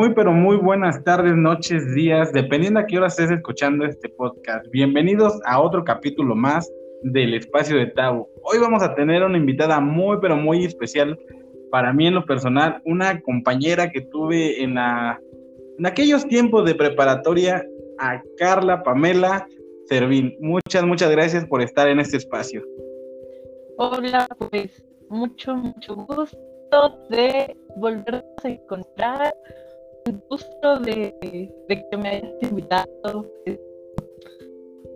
Muy, pero muy buenas tardes, noches, días, dependiendo a qué hora estés escuchando este podcast. Bienvenidos a otro capítulo más del Espacio de Tau. Hoy vamos a tener una invitada muy, pero muy especial para mí en lo personal, una compañera que tuve en, la, en aquellos tiempos de preparatoria, a Carla Pamela Servín. Muchas, muchas gracias por estar en este espacio. Hola, pues mucho, mucho gusto de volvernos a encontrar. Gusto de, que me hayas invitado.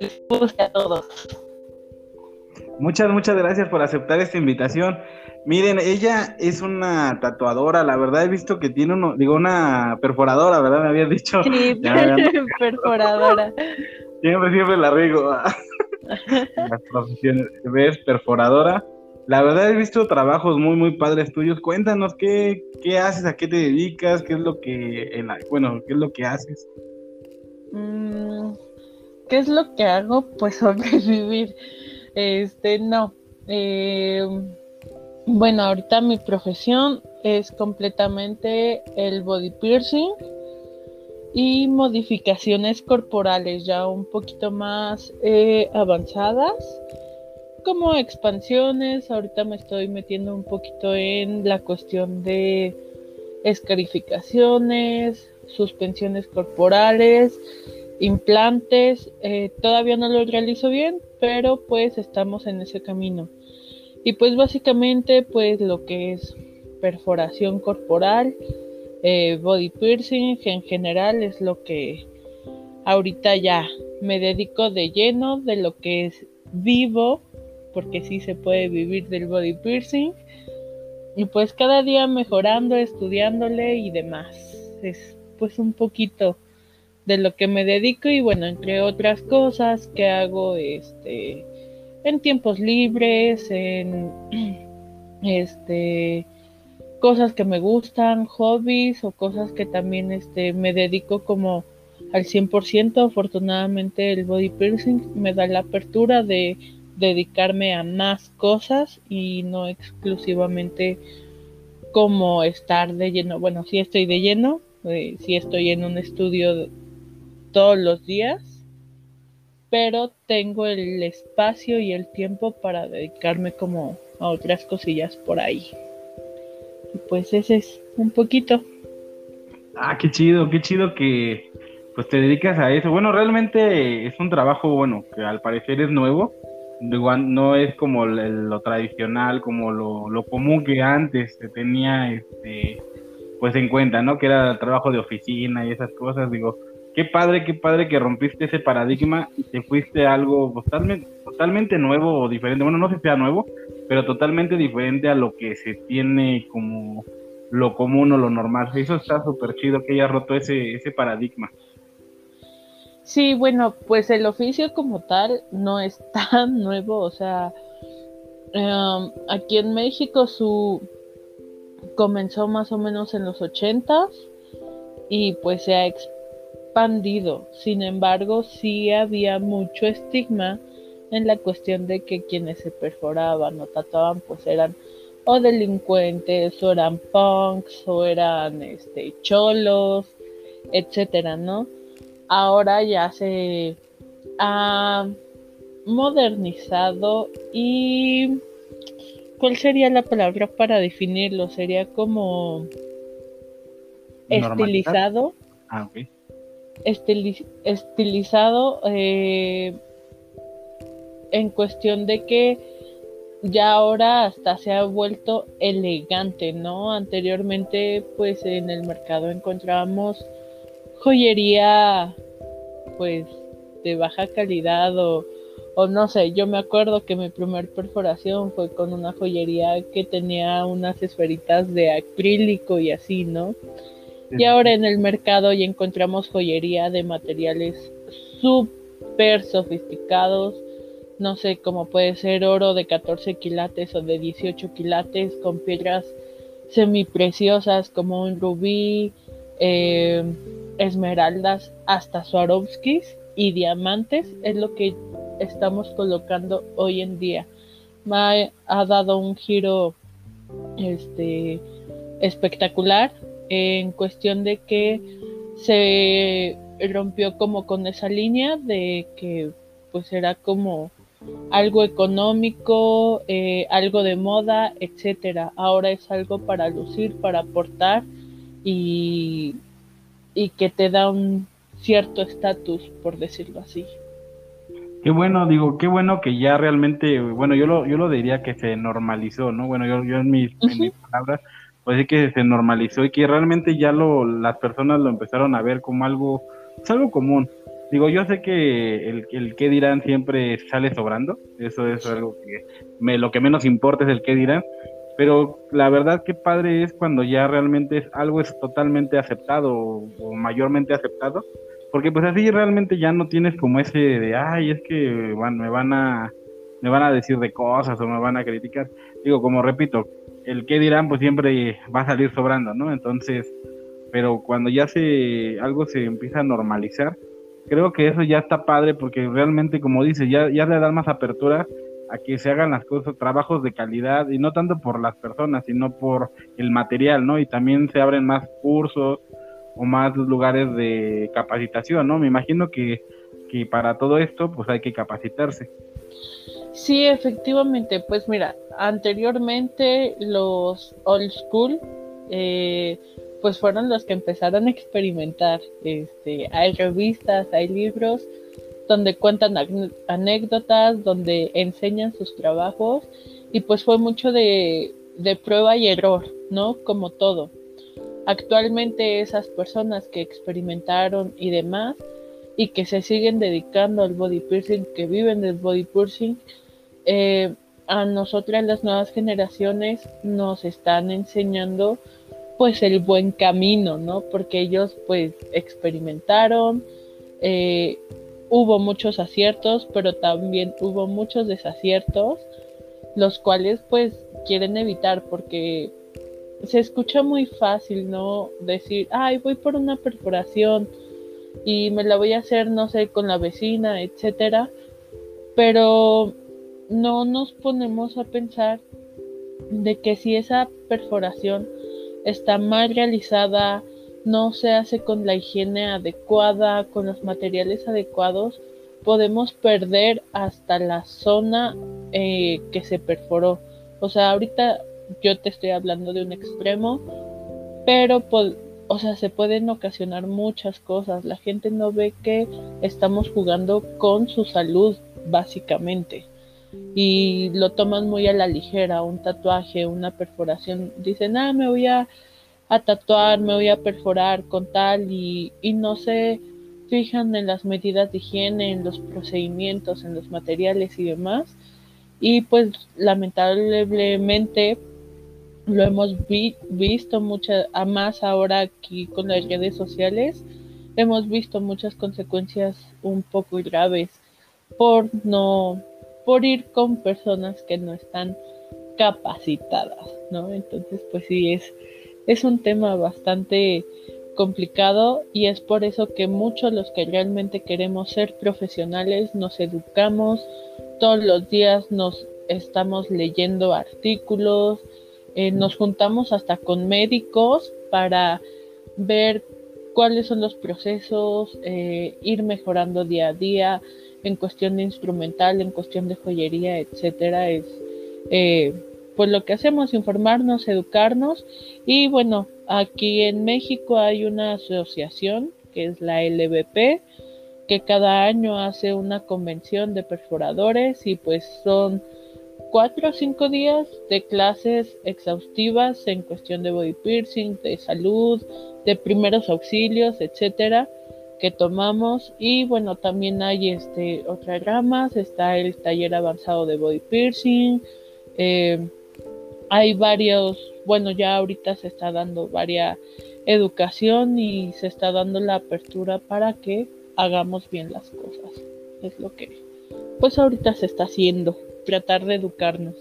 Les guste a todos. Muchas, muchas gracias por aceptar esta invitación. Miren, ella es una tatuadora, la verdad he visto que tiene uno, digo, una perforadora, ¿verdad? Me habías dicho. Sí, perforadora. Siempre, siempre la rigo. Las profesiones, ves, perforadora. La verdad he visto trabajos muy, muy padres tuyos. Cuéntanos qué, qué haces, a qué te dedicas, qué es lo que, bueno, qué es lo que haces. Mm, ¿Qué es lo que hago? Pues sobrevivir. Este, no. Eh, bueno, ahorita mi profesión es completamente el body piercing y modificaciones corporales ya un poquito más eh, avanzadas como expansiones. Ahorita me estoy metiendo un poquito en la cuestión de escarificaciones, suspensiones corporales, implantes. Eh, todavía no lo realizo bien, pero pues estamos en ese camino. Y pues básicamente pues lo que es perforación corporal, eh, body piercing en general es lo que ahorita ya me dedico de lleno de lo que es vivo porque sí se puede vivir del body piercing. Y pues cada día mejorando, estudiándole y demás. Es pues un poquito de lo que me dedico y bueno, entre otras cosas que hago este en tiempos libres, en este cosas que me gustan, hobbies o cosas que también este me dedico como al 100%. Afortunadamente el body piercing me da la apertura de dedicarme a más cosas y no exclusivamente como estar de lleno. Bueno, sí estoy de lleno, eh, sí estoy en un estudio todos los días, pero tengo el espacio y el tiempo para dedicarme como a otras cosillas por ahí. Y pues ese es un poquito. Ah, qué chido, qué chido que pues te dedicas a eso. Bueno, realmente es un trabajo, bueno, que al parecer es nuevo, no es como lo tradicional, como lo, común que antes se tenía este, pues en cuenta, ¿no? Que era trabajo de oficina y esas cosas. Digo, qué padre, qué padre que rompiste ese paradigma y te fuiste algo totalmente, totalmente nuevo o diferente. Bueno, no sé si sea nuevo, pero totalmente diferente a lo que se tiene como lo común o lo normal. Eso está súper chido que haya roto ese, ese paradigma. Sí, bueno, pues el oficio como tal no es tan nuevo, o sea, em, aquí en México su comenzó más o menos en los ochentas y pues se ha expandido. Sin embargo, sí había mucho estigma en la cuestión de que quienes se perforaban o tatuaban pues eran o delincuentes o eran punks o eran este cholos, etcétera, ¿no? Ahora ya se ha modernizado y ¿cuál sería la palabra para definirlo? Sería como estilizado. Ah, estilizado eh, en cuestión de que ya ahora hasta se ha vuelto elegante, ¿no? Anteriormente, pues en el mercado encontrábamos joyería pues de baja calidad o, o no sé, yo me acuerdo que mi primer perforación fue con una joyería que tenía unas esferitas de acrílico y así, ¿no? Y ahora en el mercado ya encontramos joyería de materiales súper sofisticados, no sé, como puede ser oro de 14 quilates o de 18 quilates con piedras semipreciosas como un rubí, eh, esmeraldas hasta Swarovskis y diamantes es lo que estamos colocando hoy en día. Me ha dado un giro este espectacular en cuestión de que se rompió como con esa línea de que pues era como algo económico, eh, algo de moda, etcétera. Ahora es algo para lucir, para aportar y, y que te da un cierto estatus, por decirlo así. Qué bueno, digo, qué bueno que ya realmente, bueno, yo lo, yo lo diría que se normalizó, ¿no? Bueno, yo, yo en, mis, en mis palabras, pues sí que se normalizó y que realmente ya lo, las personas lo empezaron a ver como algo, es pues algo común. Digo, yo sé que el, el qué dirán siempre sale sobrando, eso es algo que me, lo que menos importa es el qué dirán, pero la verdad que padre es cuando ya realmente es, algo es totalmente aceptado o, mayormente aceptado, porque pues así realmente ya no tienes como ese de, ay, es que me van a me van a decir de cosas o me van a criticar. Digo, como repito, el qué dirán pues siempre va a salir sobrando, ¿no? Entonces, pero cuando ya se algo se empieza a normalizar, creo que eso ya está padre porque realmente como dice, ya ya le dan más apertura a que se hagan las cosas, trabajos de calidad y no tanto por las personas, sino por el material, ¿no? Y también se abren más cursos o más lugares de capacitación, ¿no? Me imagino que, que para todo esto pues hay que capacitarse. Sí, efectivamente, pues mira, anteriormente los old school eh, pues fueron los que empezaron a experimentar. Este, hay revistas, hay libros donde cuentan anécdotas, donde enseñan sus trabajos y pues fue mucho de, de prueba y error, ¿no? Como todo. Actualmente esas personas que experimentaron y demás y que se siguen dedicando al body piercing, que viven del body piercing, eh, a nosotras las nuevas generaciones nos están enseñando pues el buen camino, ¿no? Porque ellos pues experimentaron, eh, hubo muchos aciertos, pero también hubo muchos desaciertos, los cuales pues quieren evitar porque se escucha muy fácil, ¿no? Decir, ay, voy por una perforación y me la voy a hacer, no sé, con la vecina, etcétera. Pero no nos ponemos a pensar de que si esa perforación está mal realizada, no se hace con la higiene adecuada, con los materiales adecuados, podemos perder hasta la zona eh, que se perforó. O sea, ahorita yo te estoy hablando de un extremo, pero o sea, se pueden ocasionar muchas cosas. La gente no ve que estamos jugando con su salud, básicamente. Y lo toman muy a la ligera, un tatuaje, una perforación. Dicen, ah, me voy a, a tatuar, me voy a perforar con tal y, y no se fijan en las medidas de higiene, en los procedimientos, en los materiales y demás. Y pues lamentablemente lo hemos visto muchas, a más ahora aquí con las redes sociales, hemos visto muchas consecuencias un poco graves por no, por ir con personas que no están capacitadas, ¿no? Entonces, pues sí, es, es un tema bastante complicado y es por eso que muchos los que realmente queremos ser profesionales nos educamos, todos los días nos estamos leyendo artículos, eh, nos juntamos hasta con médicos para ver cuáles son los procesos, eh, ir mejorando día a día en cuestión de instrumental, en cuestión de joyería, etcétera. Es eh, pues lo que hacemos, informarnos, educarnos y bueno, aquí en México hay una asociación que es la LBP que cada año hace una convención de perforadores y pues son cuatro o cinco días de clases exhaustivas en cuestión de body piercing, de salud, de primeros auxilios, etcétera, que tomamos. Y bueno, también hay este otras ramas, está el taller avanzado de body piercing, eh, hay varios, bueno, ya ahorita se está dando varias educación y se está dando la apertura para que hagamos bien las cosas. Es lo que pues ahorita se está haciendo tratar de educarnos.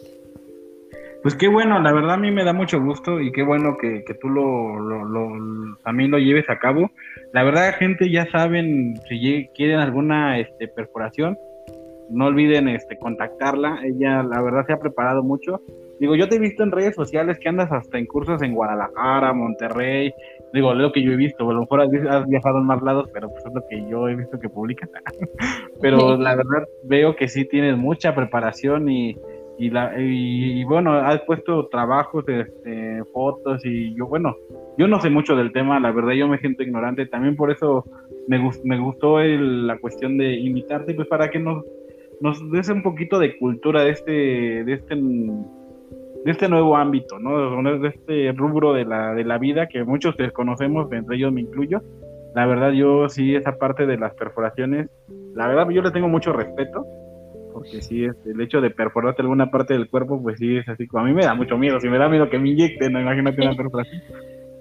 Pues qué bueno, la verdad a mí me da mucho gusto y qué bueno que, tú lo, lo, también lo lleves a cabo. La verdad, gente, ya saben, si quieren alguna este, perforación, no olviden este, contactarla. Ella, la verdad, se ha preparado mucho Digo, yo te he visto en redes sociales que andas hasta en cursos en Guadalajara, Monterrey. Digo, lo que yo he visto, a lo mejor has, viajado en más lados, pero pues es lo que yo he visto que publicas. pero la verdad veo que sí tienes mucha preparación y, y, la, y, bueno, has puesto trabajos, este, fotos y yo, bueno, yo no sé mucho del tema, la verdad yo me siento ignorante, también por eso me, me gustó la cuestión de invitarte, pues para que nos, nos des un poquito de cultura de este, de este, de este nuevo ámbito, ¿no? De este rubro de la, de la vida que muchos desconocemos, entre ellos me incluyo. La verdad yo sí, esa parte de las perforaciones, la verdad yo le tengo mucho respeto, porque sí, el hecho de perforarte alguna parte del cuerpo, pues sí, es así, como a mí me da mucho miedo, si me da miedo que me inyecten, no imagínate una perforación.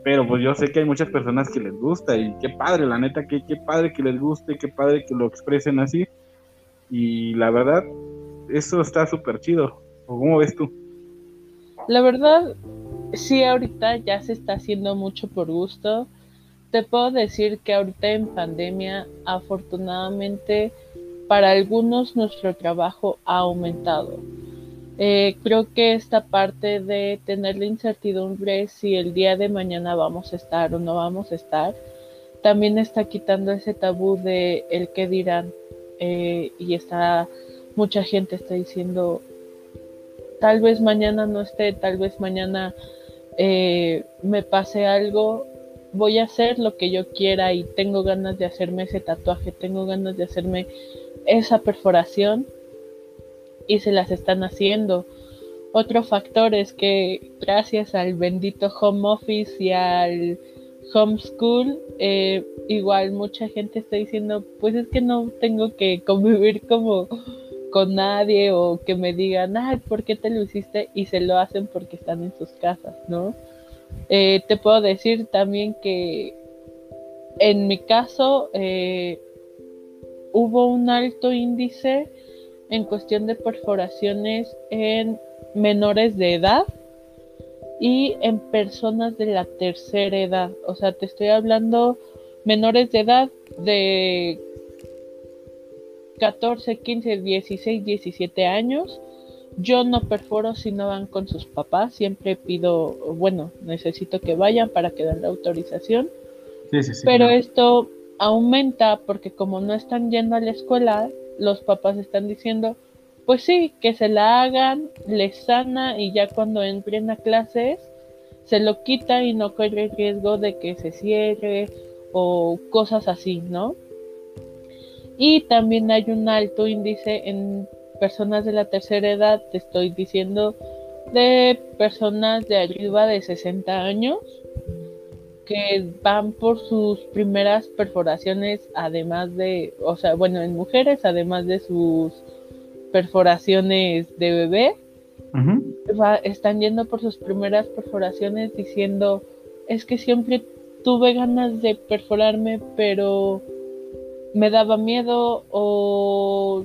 Pero pues yo sé que hay muchas personas que les gusta y qué padre, la neta, que qué padre que les guste, qué padre que lo expresen así. Y la verdad, eso está súper chido. ¿Cómo ves tú? La verdad, sí, ahorita ya se está haciendo mucho por gusto. Te puedo decir que ahorita en pandemia, afortunadamente, para algunos nuestro trabajo ha aumentado. Eh, creo que esta parte de tener la incertidumbre si el día de mañana vamos a estar o no vamos a estar, también está quitando ese tabú de el que dirán. Eh, y está, mucha gente está diciendo, tal vez mañana no esté, tal vez mañana eh, me pase algo, voy a hacer lo que yo quiera y tengo ganas de hacerme ese tatuaje, tengo ganas de hacerme esa perforación y se las están haciendo. Otro factor es que gracias al bendito home office y al homeschool, eh, igual mucha gente está diciendo, pues es que no tengo que convivir como con nadie o que me digan, ay, ¿por qué te lo hiciste? Y se lo hacen porque están en sus casas, ¿no? Eh, te puedo decir también que en mi caso eh, hubo un alto índice en cuestión de perforaciones en menores de edad y en personas de la tercera edad. O sea, te estoy hablando menores de edad de 14, 15, 16, 17 años. Yo no perforo si no van con sus papás. Siempre pido, bueno, necesito que vayan para que den la autorización. Sí, sí, sí, Pero esto aumenta porque como no están yendo a la escuela, los papás están diciendo, pues sí, que se la hagan, les sana y ya cuando entren a clases se lo quita y no corre el riesgo de que se cierre o cosas así, ¿no? Y también hay un alto índice en personas de la tercera edad, te estoy diciendo, de personas de arriba de 60 años que van por sus primeras perforaciones, además de, o sea, bueno, en mujeres, además de sus perforaciones de bebé, están yendo por sus primeras perforaciones diciendo, es que siempre tuve ganas de perforarme, pero me daba miedo o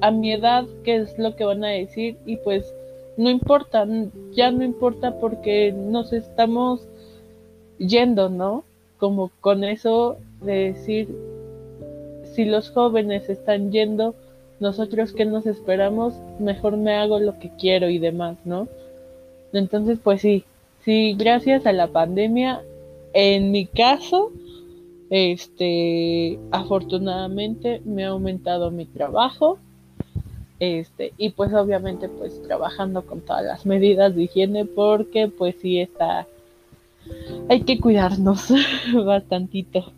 a mi edad, ¿qué es lo que van a decir? Y pues no importa, ya no importa porque nos estamos yendo, ¿no? Como con eso de decir, si los jóvenes están yendo, nosotros que nos esperamos, mejor me hago lo que quiero y demás, ¿no? Entonces, pues sí, sí, gracias a la pandemia, en mi caso, este, afortunadamente me ha aumentado mi trabajo, este, y pues obviamente pues trabajando con todas las medidas de higiene porque pues sí está hay que cuidarnos bastantito.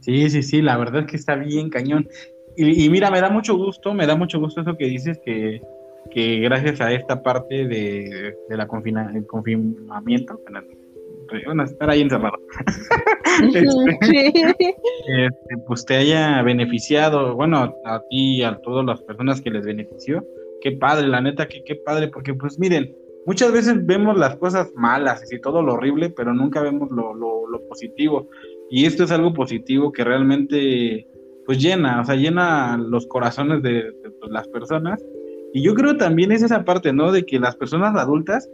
Sí, sí, sí, la verdad es que está bien cañón. Y, mira, me da mucho gusto, me da mucho gusto eso que dices que, que gracias a esta parte de, de la confina, el confinamiento, bueno, estar ahí encerrado, este, este, pues te haya beneficiado, bueno, a ti y a todas las personas que les benefició, qué padre, la neta, que qué padre, porque pues miren, muchas veces vemos las cosas malas y todo lo horrible, pero nunca vemos lo, lo, positivo. Y esto es algo positivo que realmente pues llena, o sea, llena los corazones de, pues, las personas. Y yo creo también es esa parte, ¿no? De que las personas adultas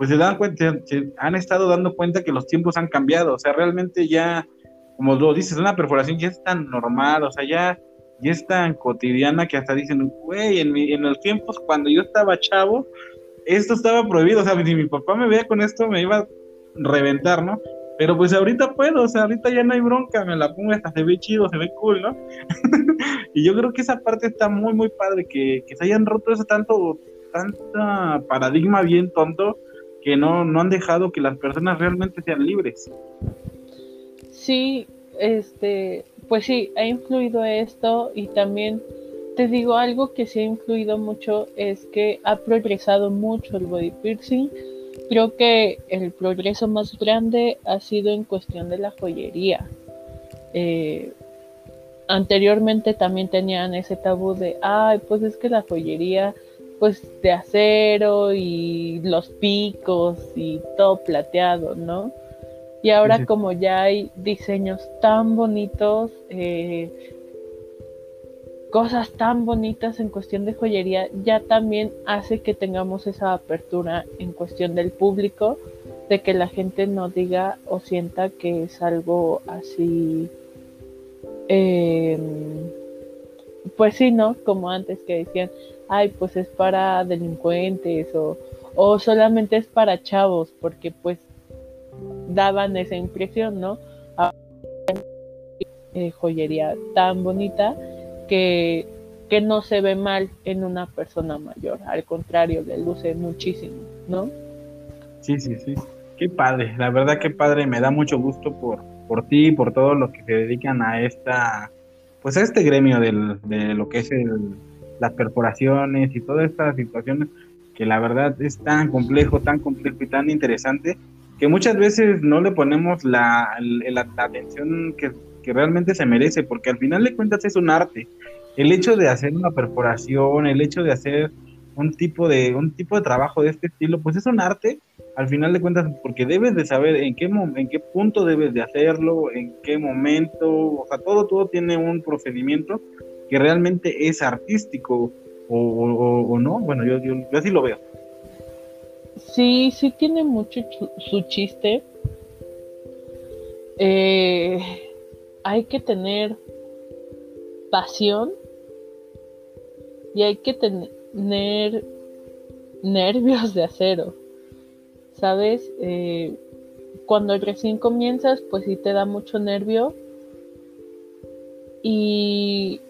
pues se dan cuenta, han estado dando cuenta que los tiempos han cambiado, o sea, realmente ya, como lo dices, una perforación ya es tan normal, o sea, ya, ya es tan cotidiana que hasta dicen, güey, en, en los tiempos cuando yo estaba chavo, esto estaba prohibido, o sea, si mi papá me veía con esto me iba a reventar, ¿no? Pero pues ahorita puedo, o sea, ahorita ya no hay bronca, me la pongo hasta se ve chido, se ve cool, ¿no? y yo creo que esa parte está muy, muy padre, que, que se hayan roto ese tanto, tanta paradigma bien tonto que no, no han dejado que las personas realmente sean libres. Sí, este, pues sí, ha influido esto y también te digo algo que sí ha influido mucho es que ha progresado mucho el body piercing. Creo que el progreso más grande ha sido en cuestión de la joyería. Eh, anteriormente también tenían ese tabú de, ay, pues es que la joyería, pues de acero y los picos y todo plateado, ¿no? Y ahora como ya hay diseños tan bonitos, eh, cosas tan bonitas en cuestión de joyería, ya también hace que tengamos esa apertura en cuestión del público, de que la gente no diga o sienta que es algo así, em, pues sí, ¿no? Como antes que decían, ay, pues es para delincuentes o, o solamente es para chavos, porque pues daban esa impresión, ¿no? Eh, joyería tan bonita que, que no se ve mal en una persona mayor, al contrario, le luce muchísimo, ¿no? Sí, sí, sí. Qué padre, la verdad que padre, me da mucho gusto por, por ti y por todos los que se dedican a esta, pues a este gremio del, de lo que es el, las perforaciones y todas estas situaciones que la verdad es tan complejo, tan complejo y tan interesante que muchas veces no le ponemos la, la, atención que, realmente se merece, porque al final de cuentas es un arte. El hecho de hacer una perforación, el hecho de hacer un tipo de, un tipo de trabajo de este estilo, pues es un arte, al final de cuentas, porque debes de saber en qué, en qué punto debes de hacerlo, en qué momento, o sea, todo, todo tiene un procedimiento que realmente es artístico o, no, bueno, yo, yo así lo veo. Sí, sí tiene mucho su chiste. Eh, hay que tener pasión y hay que tener nervios de acero. ¿Sabes? Eh, cuando recién comienzas, pues sí te da mucho nervio. Y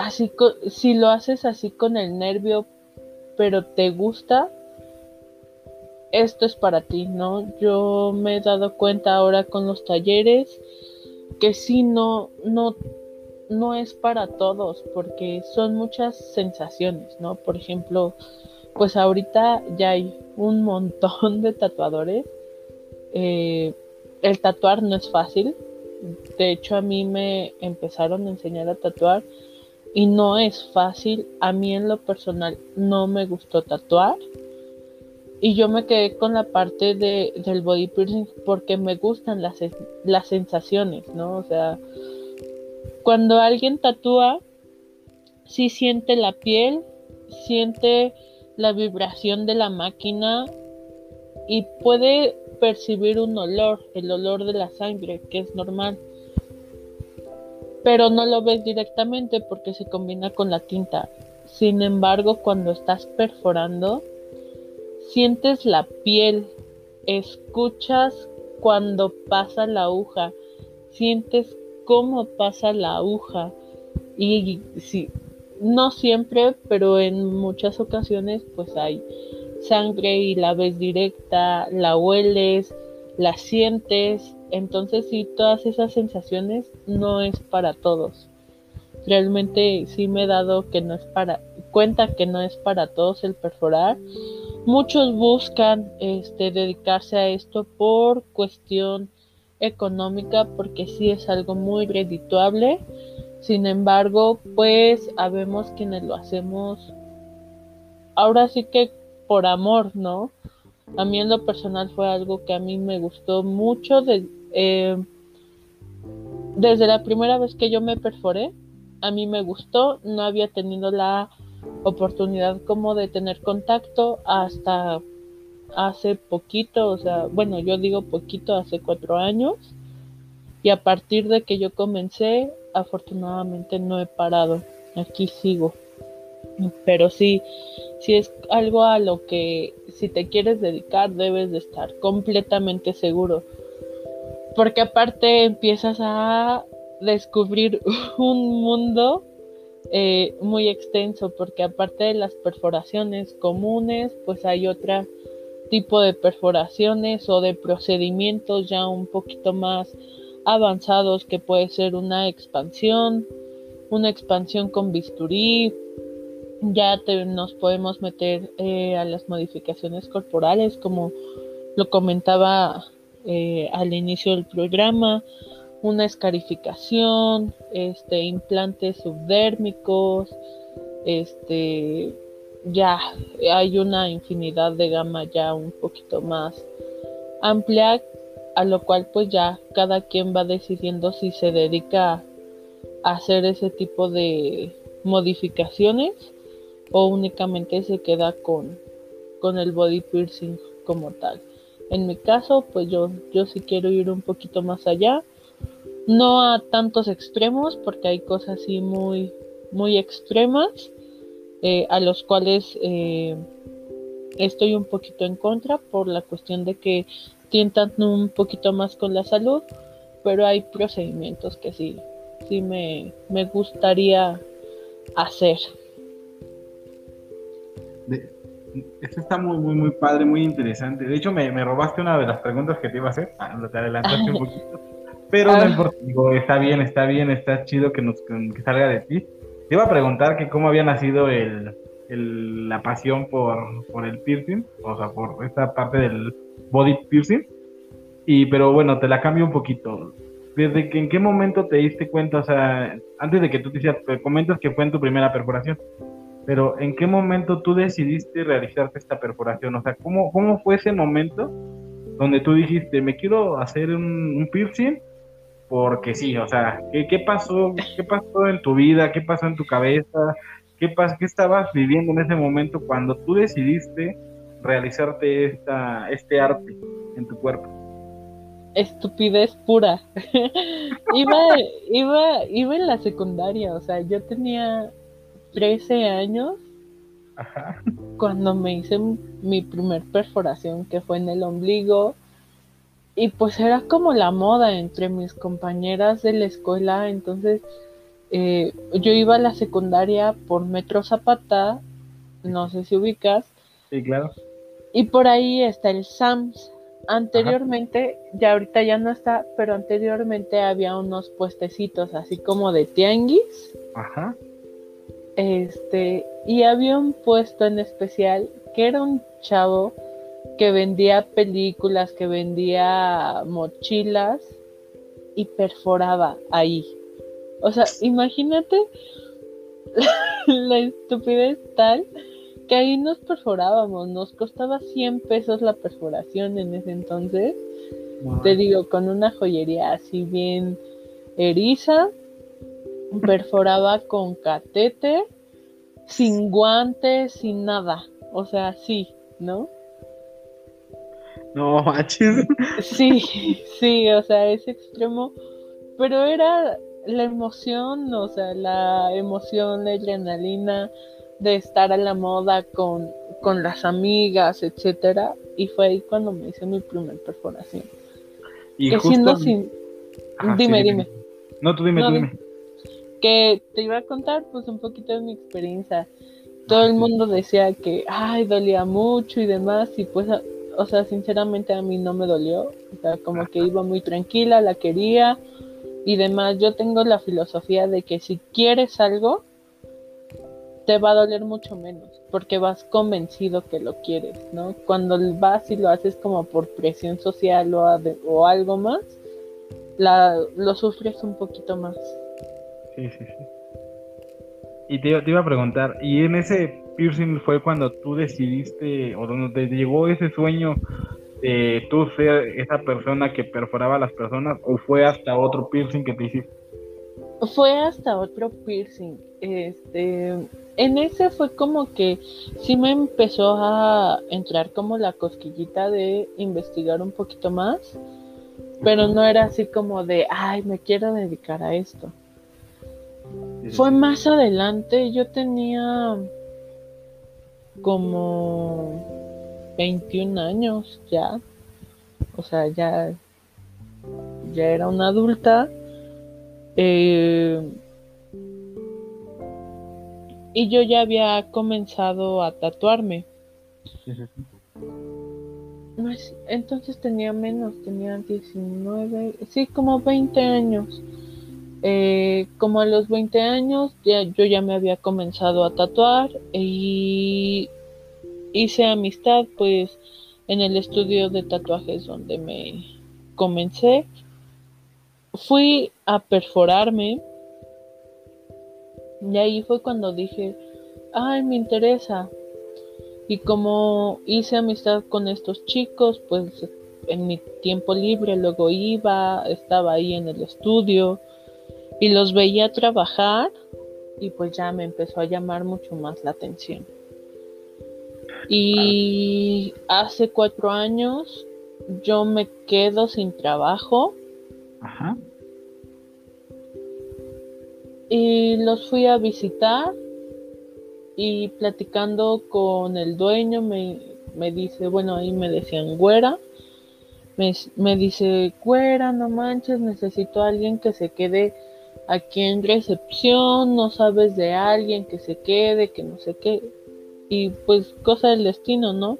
así, si lo haces así con el nervio, pero te gusta, esto es para ti, ¿no? Yo me he dado cuenta ahora con los talleres que sí no, no, no es para todos, porque son muchas sensaciones, ¿no? Por ejemplo, pues ahorita ya hay un montón de tatuadores. Eh, el tatuar no es fácil. De hecho, a mí me empezaron a enseñar a tatuar y no es fácil. A mí en lo personal no me gustó tatuar y yo me quedé con la parte de, del body piercing porque me gustan las, las sensaciones, ¿no? O sea, cuando alguien tatúa, sí siente la piel, siente la vibración de la máquina y puede percibir un olor, el olor de la sangre, que es normal. Pero no lo ves directamente porque se combina con la tinta. Sin embargo, cuando estás perforando, Sientes la piel, escuchas cuando pasa la aguja, sientes cómo pasa la aguja y sí, no siempre, pero en muchas ocasiones pues hay sangre y la ves directa, la hueles, la sientes, entonces sí, todas esas sensaciones no es para todos. Realmente sí me he dado que no es para, cuenta que no es para todos el perforar Muchos buscan este, dedicarse a esto por cuestión económica porque sí es algo muy redituable. Sin embargo, pues habemos quienes lo hacemos ahora sí que por amor, ¿no? A mí en lo personal fue algo que a mí me gustó mucho. De, eh, desde la primera vez que yo me perforé, a mí me gustó. No había tenido la oportunidad como de tener contacto hasta hace poquito, o sea, bueno, yo digo poquito, hace cuatro años, y a partir de que yo comencé, afortunadamente no he parado, aquí sigo. Pero sí, si es algo a lo que si te quieres dedicar debes de estar completamente seguro. Porque aparte empiezas a descubrir un mundo eh, muy extenso, porque aparte de las perforaciones comunes, pues hay otro tipo de perforaciones o de procedimientos ya un poquito más avanzados que puede ser una expansión, una expansión con bisturí, ya nos podemos meter eh, a las modificaciones corporales como lo comentaba eh, al inicio del programa, una escarificación, este, implantes subdérmicos, este, ya hay una infinidad de gama ya un poquito más amplia, a lo cual pues ya cada quien va decidiendo si se dedica a hacer ese tipo de modificaciones o únicamente se queda con, con el body piercing como tal. En mi caso, pues yo, yo sí quiero ir un poquito más allá. No a tantos extremos, porque hay cosas así muy, muy extremas, eh, a los cuales eh, estoy un poquito en contra por la cuestión de que tientan un poquito más con la salud, pero hay procedimientos que sí, sí me, me gustaría hacer. Esto está muy, muy, muy padre, muy interesante. De hecho, me, robaste una de las preguntas que te iba a hacer. Ah, te adelantaste un poquito. Pero no importa, digo, está bien, está bien, está chido que, nos, salga de ti. Te iba a preguntar que cómo había nacido el, la pasión por, por el piercing, o sea, por esta parte del body piercing. Y, pero bueno, te la cambio un poquito. ¿Desde que en qué momento te diste cuenta, o sea, antes de que tú te decías, comentas que fue en tu primera perforación, pero ¿en qué momento tú decidiste realizarte esta perforación? O sea, ¿cómo, cómo fue ese momento donde tú dijiste, me quiero hacer un, piercing? Porque sí, o sea, ¿qué, ¿qué, pasó? ¿Qué pasó en tu vida? ¿Qué pasó en tu cabeza? ¿Qué, pas ¿Qué estabas viviendo en ese momento cuando tú decidiste realizarte esta, este arte en tu cuerpo? Estupidez pura. iba, iba, iba en la secundaria, o sea, yo tenía 13 años cuando me hice mi primer perforación que fue en el ombligo. Y pues era como la moda entre mis compañeras de la escuela. Entonces eh, yo iba a la secundaria por Metro Zapata no sé si ubicas. Sí claro. Y por ahí está el SAMS. Anteriormente ya ahorita ya no está pero anteriormente había unos puestecitos así como de tianguis. Ajá este, y había un puesto en especial que era un chavo que vendía películas, que vendía mochilas y perforaba ahí. O sea, imagínate la, estupidez tal que ahí nos perforábamos, nos costaba 100 pesos la perforación en ese entonces. Te digo, con una joyería así bien eriza, perforaba con catéter, sin guantes, sin nada. O sea, sí, ¿no? No, manches. Sí, sí, o sea, es extremo. Pero era la emoción, o sea, la emoción, la adrenalina de estar a la moda con, con las amigas, etcétera. Y fue ahí cuando me hice mi primer perforación. Y siendo sin... dime, dime. No, tú dime, tú dime que te iba a contar pues un poquito de mi experiencia. Todo el mundo decía que, ay, dolía mucho y demás, y pues, o sea, sinceramente a mí no me dolió, o sea, como que iba muy tranquila, la quería y demás. Yo tengo la filosofía de que si quieres algo, te va a doler mucho menos, porque vas convencido que lo quieres, ¿no? Cuando vas y lo haces como por presión social o, o algo más, la, lo sufres un poquito más. Sí, sí, sí. Y te, iba a preguntar, ¿y en ese piercing fue cuando tú decidiste o donde te llegó ese sueño de tú ser esa persona que perforaba a las personas o fue hasta otro piercing que te hiciste? Fue hasta otro piercing. Este, en ese fue como que sí me empezó a entrar como la cosquillita de investigar un poquito más, pero no era así como de, ay, me quiero dedicar a esto. Fue más adelante, yo tenía como 21 años ya. O sea, ya, ya era una adulta. Eh, y yo ya había comenzado a tatuarme. Entonces tenía menos, tenía 19, sí, como 20 años. Eh, como a los 20 años ya, yo ya me había comenzado a tatuar y hice amistad pues en el estudio de tatuajes donde me comencé. Fui a perforarme y ahí fue cuando dije, ay, me interesa. Y como hice amistad con estos chicos, pues en mi tiempo libre luego iba, estaba ahí en el estudio y los veía trabajar y pues ya me empezó a llamar mucho más la atención. Y hace cuatro años yo me quedo sin trabajo. Ajá. Y los fui a visitar y platicando con el dueño me, dice, bueno, ahí me decían güera. Me, me dice, güera, no manches, necesito a alguien que se quede aquí en recepción, no sabes de alguien que se quede, que no sé qué. Y pues cosa del destino, ¿no?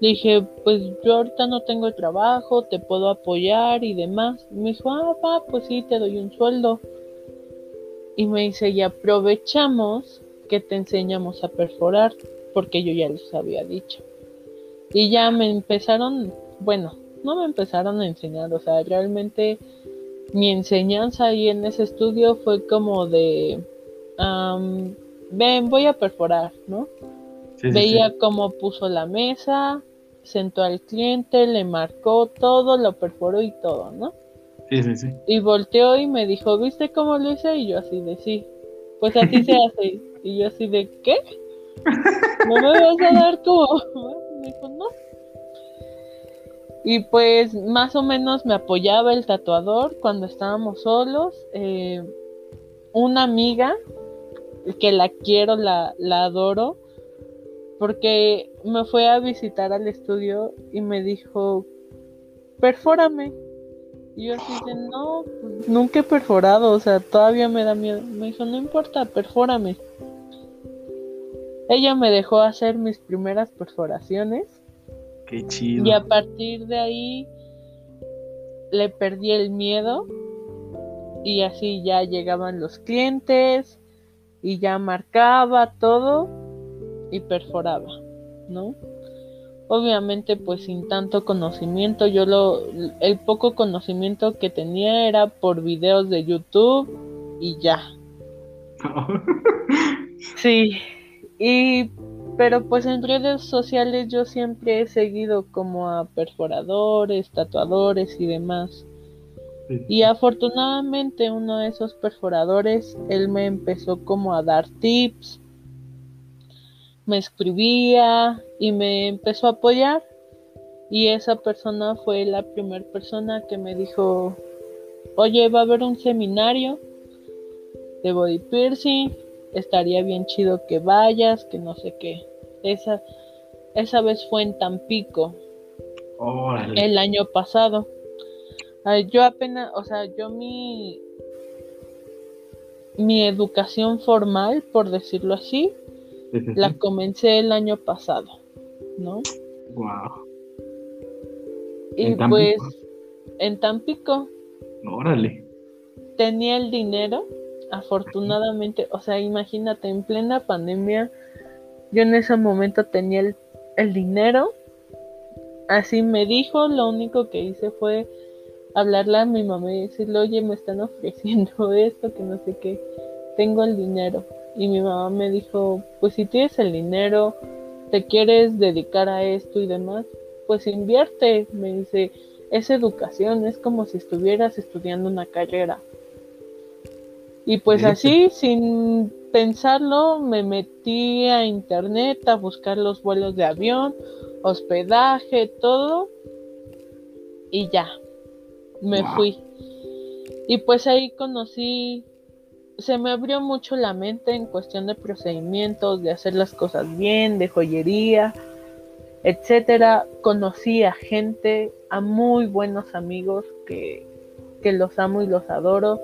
Dije, pues yo ahorita no tengo trabajo, te puedo apoyar y demás. me dijo, ah, va, pues sí, te doy un sueldo y me dice, y aprovechamos que te enseñamos a perforar, porque yo ya les había dicho. Y ya me empezaron, bueno, no me empezaron a enseñar, o sea, realmente mi enseñanza ahí en ese estudio fue como de, ven, voy a perforar, ¿no? Veía cómo puso la mesa, sentó al cliente, le marcó todo, lo perforó y todo, ¿no? Y volteó y me dijo, ¿viste cómo lo hice? Y yo así de sí. Pues así se hace. Y yo así de ¿qué? ¿No me vas a dar como? Me dijo, no. Y pues más o menos me apoyaba el tatuador cuando estábamos solos. Eh, una amiga, que la quiero, la, la adoro, porque me fue a visitar al estudio y me dijo, perfórame. Y yo así no, nunca he perforado, o sea, todavía me da miedo. Me dijo, no importa, perfórame. Ella me dejó hacer mis primeras perforaciones. Qué chido. Y a partir de ahí le perdí el miedo. Y así ya llegaban los clientes y ya marcaba todo y perforaba, ¿no? obviamente pues sin tanto conocimiento, yo lo, el poco conocimiento que tenía era por videos de YouTube y ya. sí, y pero pues en redes sociales yo siempre he seguido como a perforadores, tatuadores y demás. Y afortunadamente uno de esos perforadores, él me empezó como a dar tips me escribía y me empezó a apoyar. Y esa persona fue la primera persona que me dijo, oye, va a haber un seminario de body piercing, estaría bien chido que vayas, que no sé qué. Esa, esa vez fue en Tampico, el año pasado. yo apenas, o sea, yo mi, mi educación formal, por decirlo así, la comencé el año pasado, ¿no? Wow. Y pues en Tampico. Órale. Tenía el dinero, afortunadamente, o sea, imagínate, en plena pandemia, yo en ese momento tenía el, dinero. Así me dijo, lo único que hice fue hablarle a mi mamá y decirle, oye, me están ofreciendo esto, que no sé qué, tengo el dinero y mi mamá me dijo, pues si tienes el dinero, te quieres dedicar a esto y demás, pues invierte. Me dice, es educación, es como si estuvieras estudiando una carrera. Y pues así, sin pensarlo, me metí a internet a buscar los vuelos de avión, hospedaje, todo. Y ya, me fui. Y pues ahí conocí se me abrió mucho la mente en cuestión de procedimientos, de hacer las cosas bien, de joyería, etcétera. Conocí a gente, a muy buenos amigos que, que los amo y los adoro,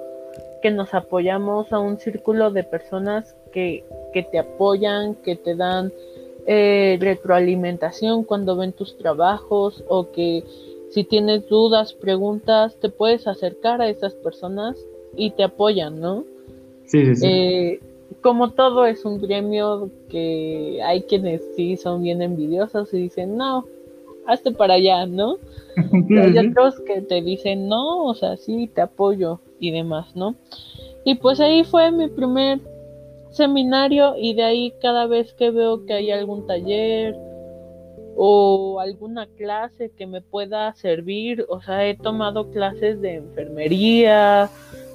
que nos apoyamos a un círculo de personas que, que te apoyan, que te dan eh, retroalimentación cuando ven tus trabajos o que si tienes dudas, preguntas, te puedes acercar a esas personas y te apoyan, ¿no? Sí, sí, sí. Eh, como todo es un gremio que hay quienes sí son bien envidiosos y dicen, no, hazte para allá, ¿no? Y hay otros que te dicen, no, o sea, sí, te apoyo y demás, ¿no? Y pues ahí fue mi primer seminario y de ahí cada vez que veo que hay algún taller o alguna clase que me pueda servir, o sea, he tomado clases de enfermería,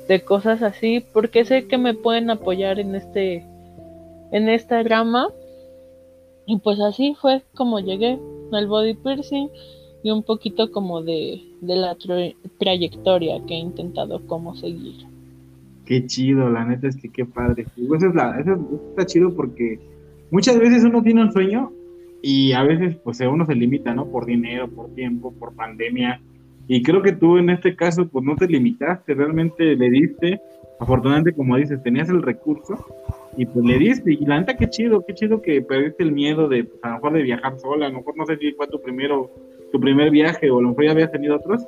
de cosas así, porque sé que me pueden apoyar en este en esta rama. Y pues así fue como llegué al body piercing y un poquito como de, de la trayectoria que he intentado como seguir. Qué chido, la neta es que qué padre. Eso, es la, eso está chido porque muchas veces uno tiene un sueño y a veces pues uno se limita, ¿no? Por dinero, por tiempo, por pandemia y creo que tú en este caso, pues no te limitaste, realmente le diste. Afortunadamente, como dices, tenías el recurso y pues le diste. Y la neta, qué chido, qué chido que perdiste el miedo de, pues, a lo mejor de viajar sola. A lo mejor no sé si fue tu primero, tu primer viaje o a lo mejor ya habías tenido otros.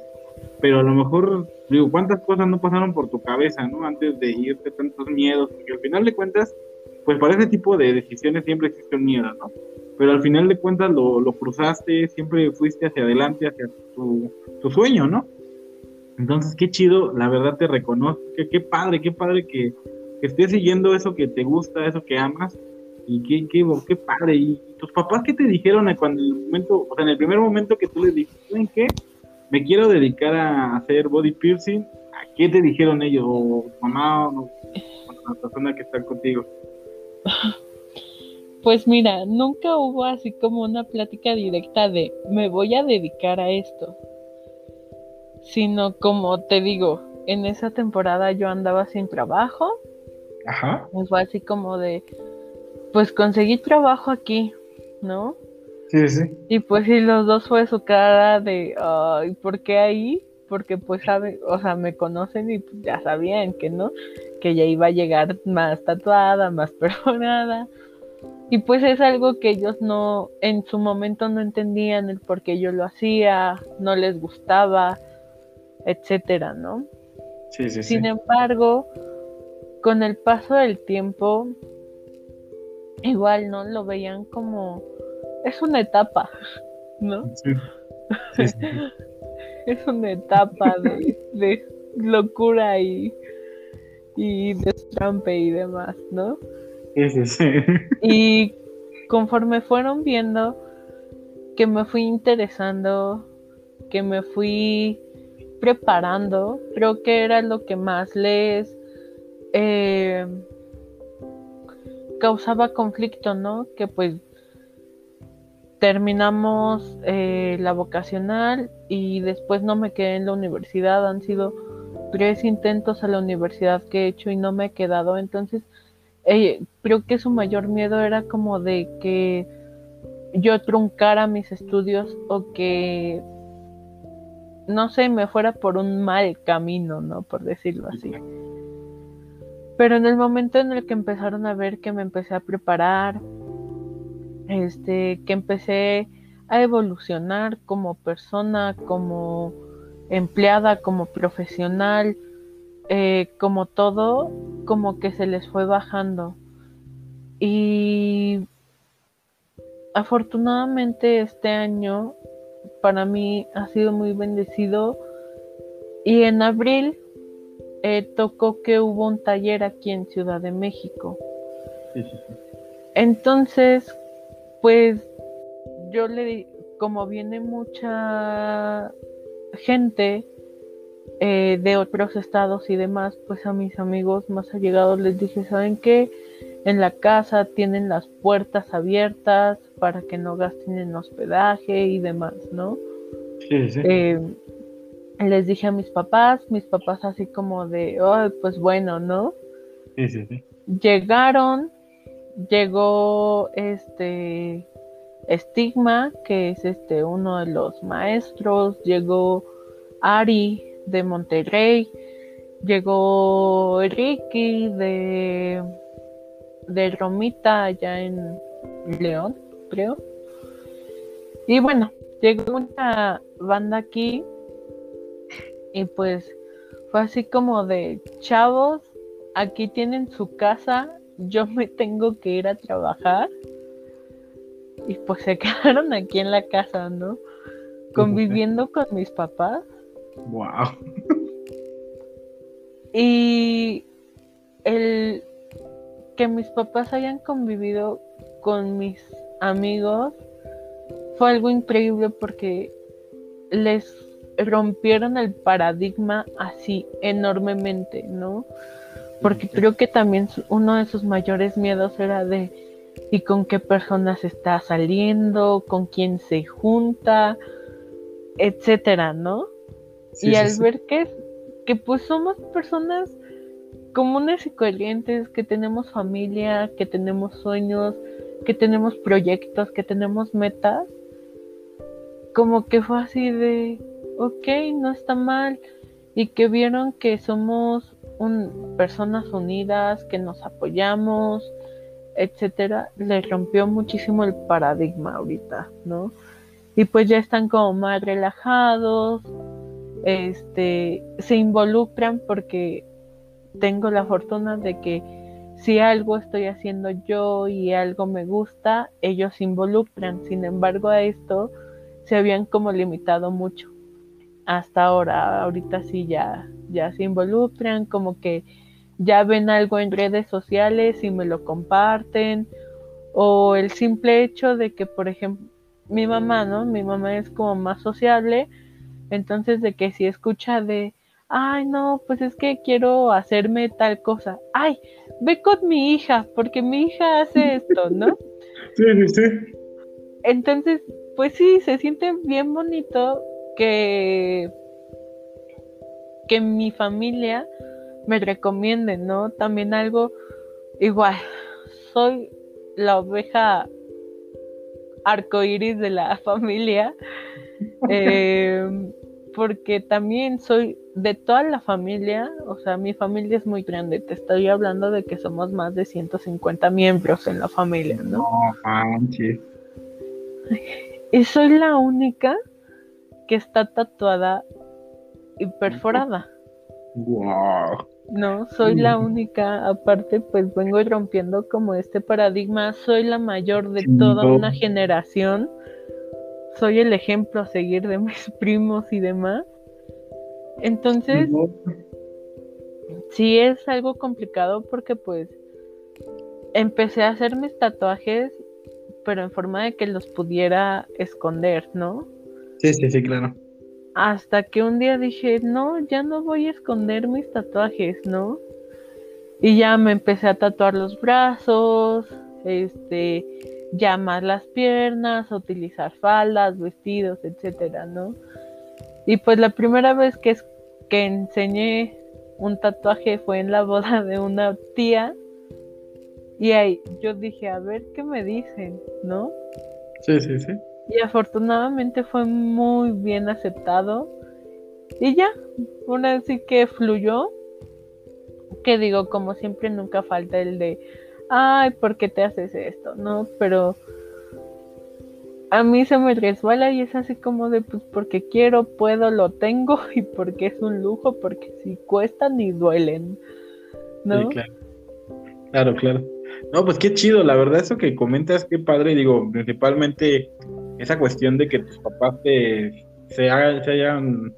Pero a lo mejor, digo, ¿cuántas cosas no pasaron por tu cabeza, no? Antes de irte, tantos miedos. Porque al final de cuentas, pues para ese tipo de decisiones siempre existe un miedo, ¿no? pero al final de cuentas lo, lo cruzaste, siempre fuiste hacia adelante, hacia tu, tu, sueño, ¿no? Entonces, qué chido, la verdad te reconozco, qué, qué padre, qué padre que, que, estés siguiendo eso que te gusta, eso que amas, y qué, qué, qué padre. ¿Y tus papás qué te dijeron cuando el momento, o sea, en el primer momento que tú les dijiste, ¿en qué? Me quiero dedicar a hacer body piercing, ¿a qué te dijeron ellos? O mamá o, la persona que está contigo. Pues mira, nunca hubo así como una plática directa de me voy a dedicar a esto. Sino como te digo, en esa temporada yo andaba sin trabajo. Ajá. Y fue así como de, pues conseguí trabajo aquí, ¿no? Sí, sí. Y pues sí, los dos fue su cara de, ay, ¿por qué ahí? Porque pues sabe, o sea, me conocen y pues, ya sabían que no, que ya iba a llegar más tatuada, más perforada y pues es algo que ellos no, en su momento no entendían el por qué yo lo hacía, no les gustaba, etcétera, ¿no? Sí, sí, Sin embargo, con el paso del tiempo, igual, ¿no? Lo veían como, es una etapa, ¿no? Sí. es una etapa de, de locura y, y destrampe y demás, ¿no? Y conforme fueron viendo que me fui interesando, que me fui preparando, creo que era lo que más les eh, causaba conflicto, ¿no? Que pues terminamos eh, la vocacional y después no me quedé en la universidad, han sido tres intentos a la universidad que he hecho y no me he quedado, entonces eh, creo que su mayor miedo era como de que yo truncara mis estudios o que no sé, me fuera por un mal camino, ¿no? Por decirlo así. Pero en el momento en el que empezaron a ver que me empecé a preparar, este, que empecé a evolucionar como persona, como empleada, como profesional, eh, como todo, como que se les fue bajando. Y afortunadamente este año para mí ha sido muy bendecido. Y en abril eh, tocó que hubo un taller aquí en Ciudad de México. Entonces, pues yo le, como viene mucha gente, eh, de otros estados y demás, pues a mis amigos más allegados les dije, ¿saben qué? En la casa tienen las puertas abiertas para que no gasten en hospedaje y demás, ¿no? Sí, sí. Eh, les dije a mis papás, mis papás así como de, oh, pues bueno, ¿no? Sí, sí, sí. Llegaron, llegó este Estigma, que es este uno de los maestros, llegó Ari de Monterrey, llegó Ricky de de Romita allá en León, creo. Y bueno, llegó una banda aquí y pues fue así como de chavos, aquí tienen su casa, yo me tengo que ir a trabajar. Y pues se quedaron aquí en la casa, ¿no? Conviviendo con mis papás. Wow. Y el que mis papás hayan convivido con mis amigos fue algo increíble porque les rompieron el paradigma así enormemente, ¿no? Porque creo que también uno de sus mayores miedos era de y con qué personas está saliendo, con quién se junta, etcétera, ¿no? y al ver que, que pues somos personas comunes y corrientes, que tenemos familia, que tenemos sueños, que tenemos proyectos, que tenemos metas, como que fue así de, ok, no está mal, y que vieron que somos un, personas unidas, que nos apoyamos, etcétera, les rompió muchísimo el paradigma ahorita, ¿no? Y pues ya están como más relajados, este, se involucran porque tengo la fortuna de que si algo estoy haciendo yo y algo me gusta, ellos se involucran. Sin embargo, a esto se habían como limitado mucho. Hasta ahora, ahorita sí ya, ya se involucran, como que ya ven algo en redes sociales y me lo comparten. O el simple hecho de que, por ejemplo, mi mamá, ¿no? Mi mamá es como más sociable. Entonces, de que si escucha de, ay, no, pues es que quiero hacerme tal cosa. Ay, ve con mi hija, porque mi hija hace esto, ¿no? Sí, sí, sí. Entonces, pues sí, se siente bien bonito que, que mi familia me recomiende, ¿no? También algo igual, soy la oveja arcoíris de la familia. Eh, porque también soy de toda la familia, o sea, mi familia es muy grande, te estoy hablando de que somos más de 150 miembros en la familia, ¿no? No manches. Y soy la única que está tatuada y perforada. Wow. No, soy la única, aparte pues vengo rompiendo como este paradigma, soy la mayor de toda una generación soy el ejemplo a seguir de mis primos y demás. Entonces, sí es algo complicado porque pues empecé a hacer mis tatuajes, pero en forma de que los pudiera esconder, ¿no? Sí, sí, sí, claro. Hasta que un día dije, no, ya no voy a esconder mis tatuajes, ¿no? Y ya me empecé a tatuar los brazos, este, llamar las piernas, utilizar faldas, vestidos, etcétera, ¿no? Y pues la primera vez que, es, que enseñé un tatuaje fue en la boda de una tía. Y ahí yo dije, a ver qué me dicen, ¿no? Sí, sí, sí. Y afortunadamente fue muy bien aceptado. Y ya, una sí que fluyó. Que digo, como siempre, nunca falta el de ay, ¿por qué te haces esto? ¿No? Pero a mí se me resbala y es así como de, pues porque quiero, puedo, lo tengo y porque es un lujo, porque si cuestan y duelen, ¿no? Sí, claro. Claro, claro. No, pues qué chido, la verdad eso que comentas, qué padre, digo, principalmente esa cuestión de que tus papás te, se, hagan, se hayan,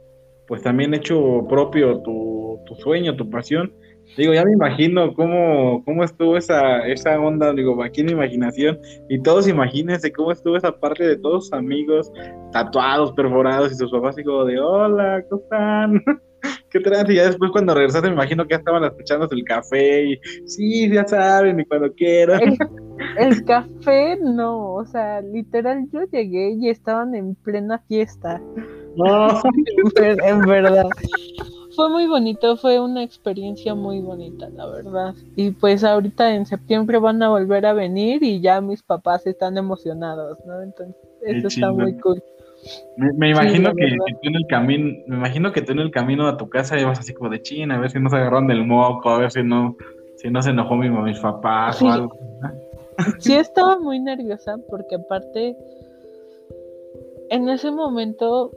pues también hecho propio tu, tu sueño, tu pasión, Digo, ya me imagino cómo, cómo estuvo esa, esa onda, digo, aquí en mi imaginación, y todos imagínense cómo estuvo esa parte de todos sus amigos tatuados, perforados, y sus papás digo de, hola, ¿cómo están? ¿Qué tal? Y ya después cuando regresaste me imagino que ya estaban escuchando el café, y sí, ya saben, y cuando quieran. El, café no, o sea, literal yo llegué y estaban en plena fiesta. No. en verdad. fue muy bonito, fue una experiencia muy bonita, la verdad. Y pues ahorita en septiembre van a volver a venir y ya mis papás están emocionados, ¿no? Entonces, eso está muy cool. Me, imagino que, tú en el camino, me imagino que tú en el camino a tu casa ibas así como de china, a ver si no se agarraron del moco, a ver si no, si no se enojó mi, mis papás o algo. Sí estaba muy nerviosa porque aparte en ese momento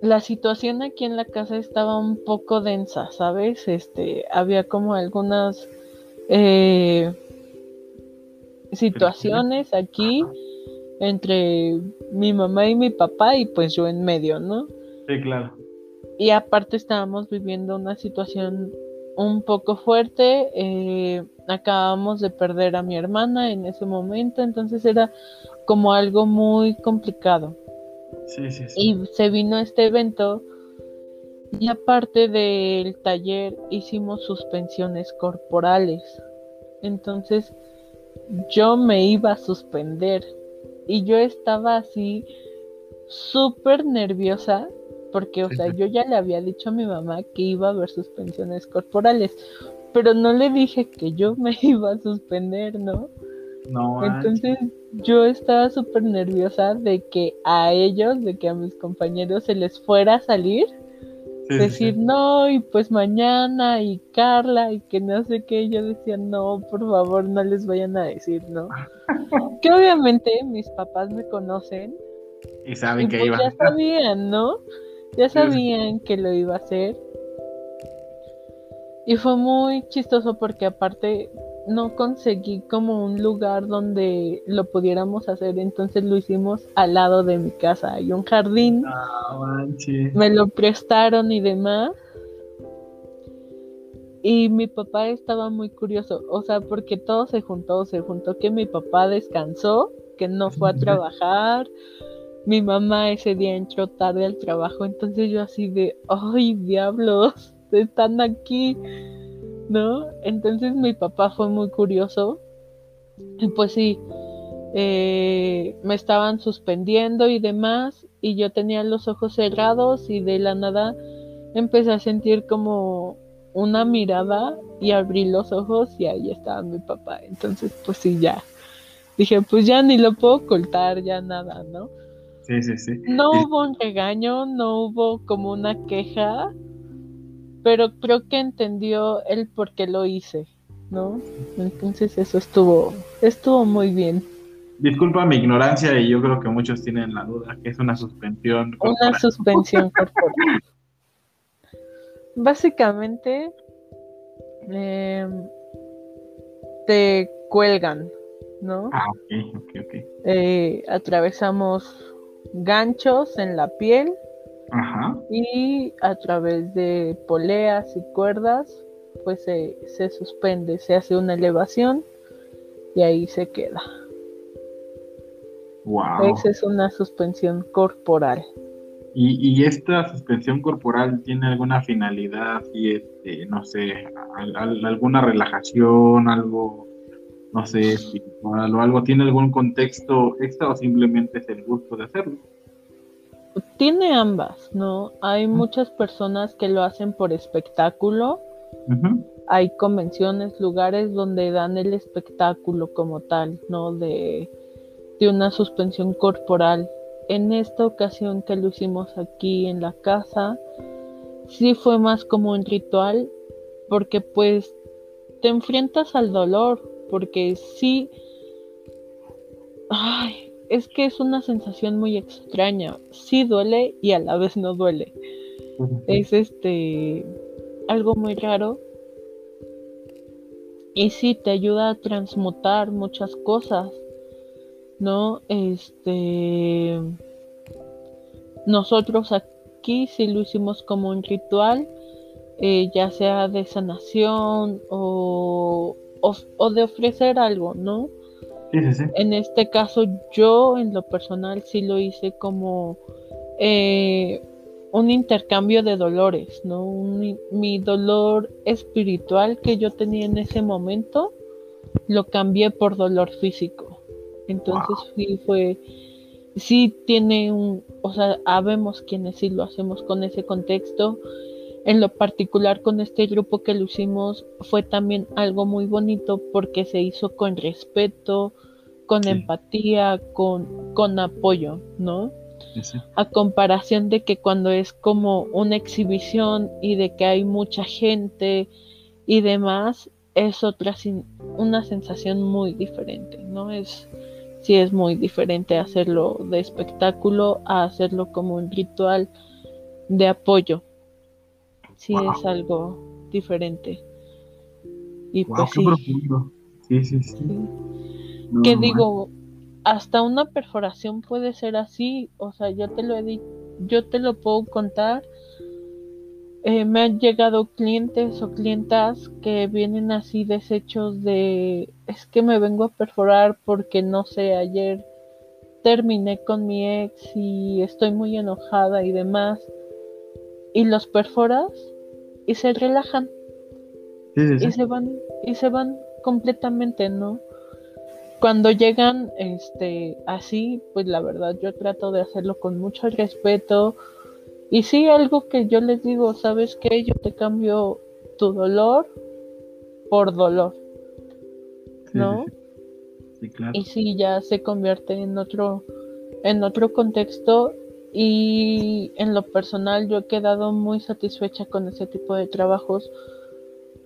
la situación aquí en la casa estaba un poco densa, ¿sabes? Este, había como algunas eh, situaciones aquí entre mi mamá y mi papá y pues yo en medio, ¿no? Sí, claro. Y aparte estábamos viviendo una situación un poco fuerte. Eh, acabamos de perder a mi hermana en ese momento, entonces era como algo muy complicado. Sí, sí, sí. Y se vino este evento y aparte del taller hicimos suspensiones corporales. Entonces yo me iba a suspender y yo estaba así súper nerviosa porque, o sea, yo ya le había dicho a mi mamá que iba a haber suspensiones corporales, pero no le dije que yo me iba a suspender, ¿no? No. Entonces yo estaba súper nerviosa de que a ellos, de que a mis compañeros se les fuera a salir. Decir no y pues mañana y Carla y que no sé qué yo decía no por favor no les vayan a decir no que obviamente mis papás me conocen. Y saben que pues iba. ya sabían no ya sabían que lo iba a hacer. Y fue muy chistoso porque aparte no conseguí como un lugar donde lo pudiéramos hacer, entonces lo hicimos al lado de mi casa. Hay un jardín. Ah, me lo prestaron y demás. Y mi papá estaba muy curioso, o sea, porque todo se juntó, se juntó que mi papá descansó, que no fue a trabajar, mi mamá ese día entró tarde al trabajo, entonces yo así de, ay, diablos, están aquí, ¿no? Entonces mi papá fue muy curioso, y pues sí, eh, me estaban suspendiendo y demás, y yo tenía los ojos cerrados y de la nada empecé a sentir como una mirada y abrí los ojos y ahí estaba mi papá. Entonces, pues sí, ya. Dije, pues ya ni lo puedo ocultar, ya nada, ¿no? Sí, sí, sí. No hubo un regaño, no hubo como una queja, pero creo que entendió el por qué lo hice, ¿no? Entonces eso estuvo, estuvo muy bien. Disculpa mi ignorancia y yo creo que muchos tienen la duda que es una suspensión corporal. Una suspensión corporal. Básicamente em, te cuelgan, ¿no? Ah, ok, ok, ok. Eh, atravesamos ganchos en la piel y a través de poleas y cuerdas pues se, suspende, se hace una elevación y ahí se queda. Wow. Esa es una suspensión corporal. ¿Y, esta suspensión corporal tiene alguna finalidad y este, no sé, alguna relajación, algo no sé, si o algo, ¿tiene algún contexto extra o simplemente es el gusto de hacerlo? Tiene ambas, ¿no? Hay muchas personas que lo hacen por espectáculo. Hay convenciones, lugares donde dan el espectáculo como tal, ¿no? De, de una suspensión corporal. En esta ocasión que lo hicimos aquí en la casa, sí fue más como un ritual, porque pues te enfrentas al dolor, porque sí, ay, es que es una sensación muy extraña, sí duele y a la vez no duele. Es este algo muy raro. Y sí te ayuda a transmutar muchas cosas. ¿No? Este nosotros aquí sí lo hicimos como un ritual, eh, ya sea de sanación o o, de ofrecer algo, ¿no? En este caso yo en lo personal sí lo hice como eh, un intercambio de dolores, ¿no? mi dolor espiritual que yo tenía en ese momento lo cambié por dolor físico. Entonces sí fue, sí tiene un, o sea, habemos quienes sí lo hacemos con ese contexto en lo particular con este grupo que lo hicimos fue también algo muy bonito porque se hizo con respeto, con empatía, con, con apoyo, ¿no? A comparación de que cuando es como una exhibición y de que hay mucha gente y demás, es otra una sensación muy diferente, ¿no? Es sí es muy diferente hacerlo de espectáculo a hacerlo como un ritual de apoyo. Sí es algo diferente. Y pues sí. Sí, sí, sí. que digo, hasta una perforación puede ser así, o sea, yo te lo he yo te lo puedo contar. Eh, me han llegado clientes o clientas que vienen así deshechos de es que me vengo a perforar porque no sé, ayer terminé con mi ex y estoy muy enojada y demás. Y los perforas y se relajan. Y se van, y se van completamente, ¿no? Cuando llegan este así, pues la verdad yo trato de hacerlo con mucho respeto. Y sí, algo que yo les digo, ¿sabes qué? Yo te cambio tu dolor por dolor. ¿No? Sí, claro. Y sí, ya se convierte en otro en otro contexto y en lo personal yo he quedado muy satisfecha con ese tipo de trabajos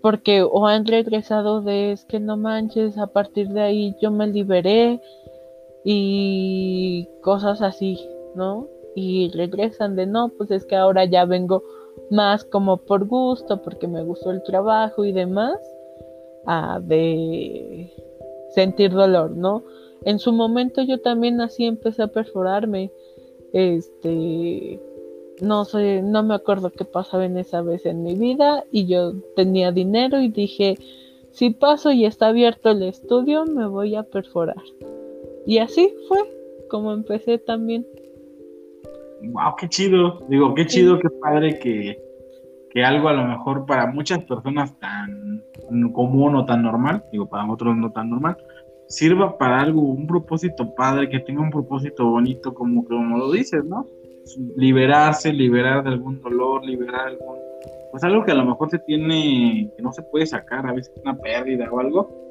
porque o han regresado de es que no manches, a partir de ahí yo me liberé y cosas así, ¿no? Y regresan de no, pues es que ahora ya vengo más como por gusto, porque me gustó el trabajo y demás, a de sentir dolor, ¿no? En su momento yo también así empecé a perforarme, este, no sé, no me acuerdo qué pasaba en esa vez en mi vida y yo tenía dinero y dije, si paso y está abierto el estudio, me voy a perforar. Y así fue como empecé también. Wow, qué chido. Digo, qué chido, qué padre que, que algo a lo mejor para muchas personas tan común o tan normal, digo, para otros no tan normal, sirva para algo, un propósito padre, que tenga un propósito bonito, como, como lo dices, ¿no? liberarse, liberar de algún dolor, liberar algún, pues algo que a lo mejor se tiene, que no se puede sacar, a veces una pérdida o algo,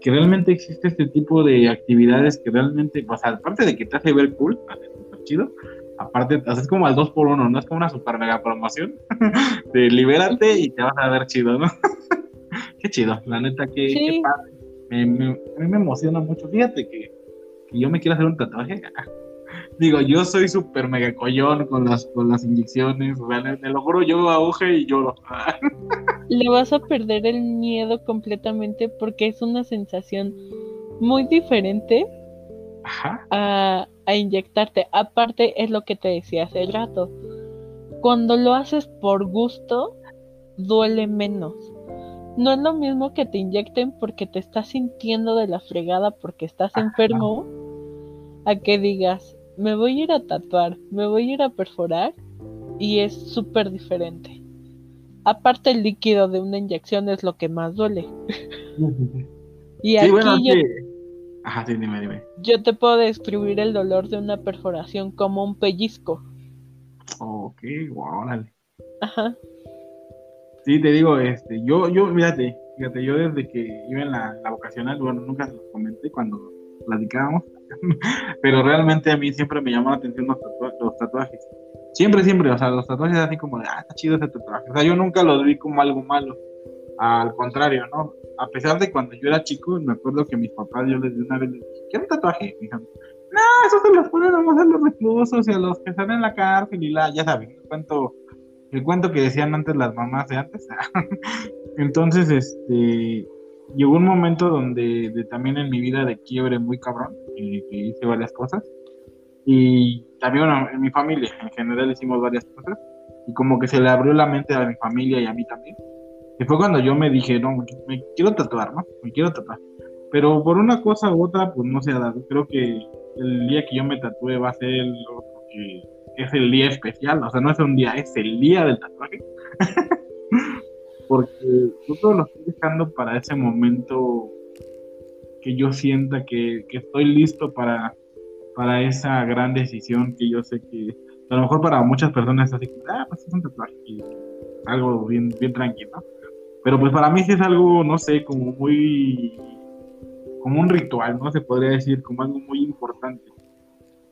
que realmente existe este tipo de actividades que realmente, pues aparte de que te hace ver cool, hace súper chido, aparte, es como al 2 por 1 no es como una super mega promoción, de libérate y te vas a ver chido, ¿no? qué chido, la neta, que qué padre. Me, me, a mí me emociona mucho, fíjate que, que yo me quiero hacer un tatuaje, Digo, yo soy súper mega collón con las, con las inyecciones, me lo juro, yo aguje y lloro. Le vas a perder el miedo completamente porque es una sensación muy diferente A, a inyectarte. Aparte, es lo que te decía hace rato. Cuando lo haces por gusto, duele menos. No es lo mismo que te inyecten porque te estás sintiendo de la fregada porque estás enfermo, a que digas, me voy a ir a tatuar, me voy a ir a perforar y es súper diferente. Aparte el líquido de una inyección es lo que más duele. y aquí yo, Ajá, sí, dime, dime. yo te puedo describir el dolor de una perforación como un pellizco. Ok, wow, dale. Ajá. Sí, te digo, este, yo, yo, fíjate, fíjate, yo desde que iba en la, la vocacional, bueno, nunca se los comenté cuando platicábamos, pero realmente a mí siempre me llamó la atención los, tatuajes. Siempre, siempre, o sea, los tatuajes así como de, ah, está chido ese tatuaje. O sea, yo nunca los vi como algo malo. Al contrario, ¿no? A pesar de cuando yo era chico, me acuerdo que mis papás, yo les di una vez, ¿qué un tatuaje? No, eso se los ponen a los reclusos y a los que están en la cárcel y la, ya saben, cuento, el cuento que decían antes las mamás de antes. Entonces, este, llegó un momento donde de, también en mi vida de quiebre muy cabrón, y que hice varias cosas. Y también en mi familia, en general hicimos varias cosas. Y como que se le abrió la mente a mi familia y a mí también. Y fue cuando yo me dije, no, me quiero tatuar, ¿no? Me quiero tatuar. Pero por una cosa u otra, pues no se ha dado. Creo que el día que yo me tatúe va a ser el que es el día especial. O sea, no es un día, es el día del tatuaje. porque yo todo lo estoy dejando para ese momento que yo sienta que, estoy listo para, para esa gran decisión que yo sé que a lo mejor para muchas personas es así, ah, pues es un tatuaje. algo bien, bien tranquilo. Pero pues para mí sí es algo, no sé, como muy, como un ritual, ¿no? Se podría decir, como algo muy importante.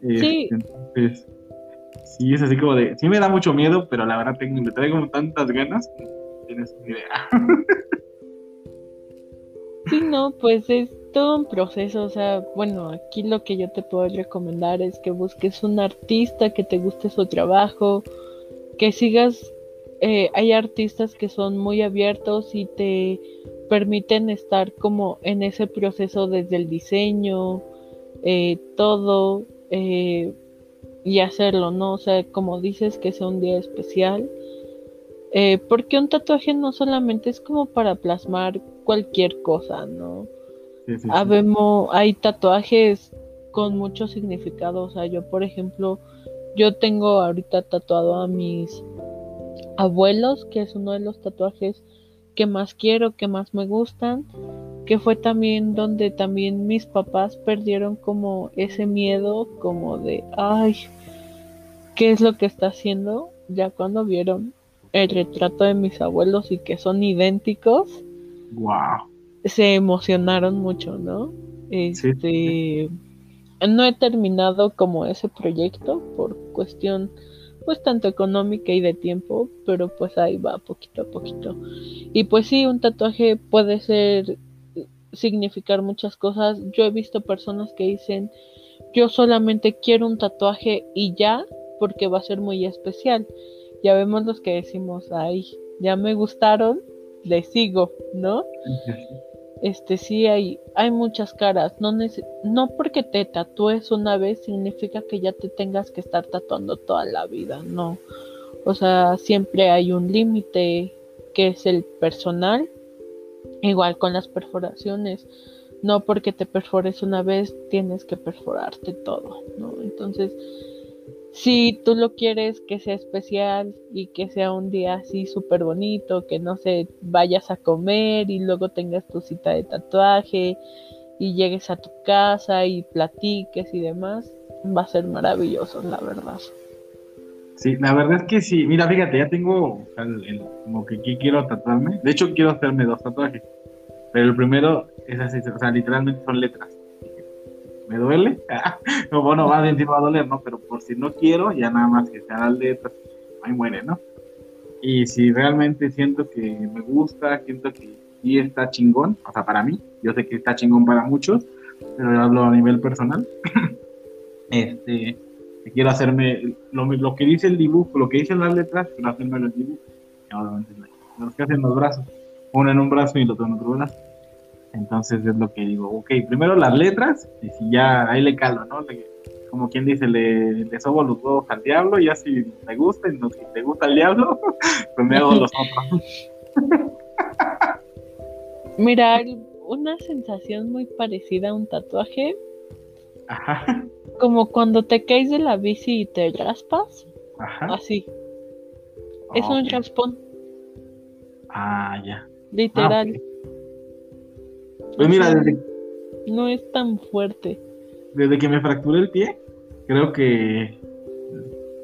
Sí. Este, entonces, sí es así como de, sí me da mucho miedo, pero la verdad tengo, le traigo tantas ganas, tienes una idea. Sí, no, pues es todo un proceso, o sea, bueno, aquí lo que yo te puedo recomendar es que busques un artista que te guste su trabajo, que sigas, eh, hay artistas que son muy abiertos y te permiten estar como en ese proceso desde el diseño, eh, todo, eh, y hacerlo, ¿no? O sea, como dices, que sea un día especial. Eh, porque un tatuaje no solamente es como para plasmar cualquier cosa, ¿no? Habemos, hay tatuajes con mucho significado. O sea, yo, por ejemplo, yo tengo ahorita tatuado a mis abuelos, que es uno de los tatuajes que más quiero, que más me gustan, que fue también donde también mis papás perdieron como ese miedo, como de, ay, ¿qué es lo que está haciendo? Ya cuando vieron el retrato de mis abuelos y que son idénticos, wow. se emocionaron mucho, ¿no? Este, no he terminado como ese proyecto por cuestión pues tanto económica y de tiempo, pero pues ahí va poquito a poquito. Y pues sí, un tatuaje puede ser significar muchas cosas. Yo he visto personas que dicen, yo solamente quiero un tatuaje y ya, porque va a ser muy especial. Ya vemos los que decimos, ay, ya me gustaron, le sigo, ¿no? Este sí hay, hay muchas caras. No, no porque te tatúes una vez significa que ya te tengas que estar tatuando toda la vida, no. O sea, siempre hay un límite que es el personal. Igual con las perforaciones. No porque te perfores una vez tienes que perforarte todo, ¿no? Entonces, si tú lo quieres que sea especial y que sea un día así súper bonito, que no sé, vayas a comer y luego tengas tu cita de tatuaje y llegues a tu casa y platiques y demás, va a ser maravilloso, la verdad. Sí, la verdad es que sí. Mira, fíjate, ya tengo como que quiero tatuarme. De hecho, quiero hacerme dos tatuajes. Pero el primero es así, o sea, literalmente son letras me duele, no, bueno, va a va a doler, ¿no? Pero por si no quiero, ya nada más que sea las letras, ahí muere, ¿no? Y si realmente siento que me gusta, siento que sí está chingón, o sea, para mí, yo sé que está chingón para muchos, pero yo hablo a nivel personal, este, quiero hacerme lo, lo, que dice el dibujo, lo que dicen las letras, quiero hacerme el dibujo, los que hacen los brazos, uno en un brazo y el otro en otro brazo entonces es lo que digo, ok, primero las letras y si ya ahí le calo, ¿no? como quien dice, le, le sobo los huevos al diablo y ya si me gusta, y si te gusta el diablo, pues me hago los otros. Mira, una sensación muy parecida a un tatuaje. Ajá. Como cuando te caes de la bici y te raspas. Ajá. Así. Es un raspón. Ah, ya. Literal. Ah, pues mira, desde... No es tan fuerte. Desde que me fracturé el pie, creo que...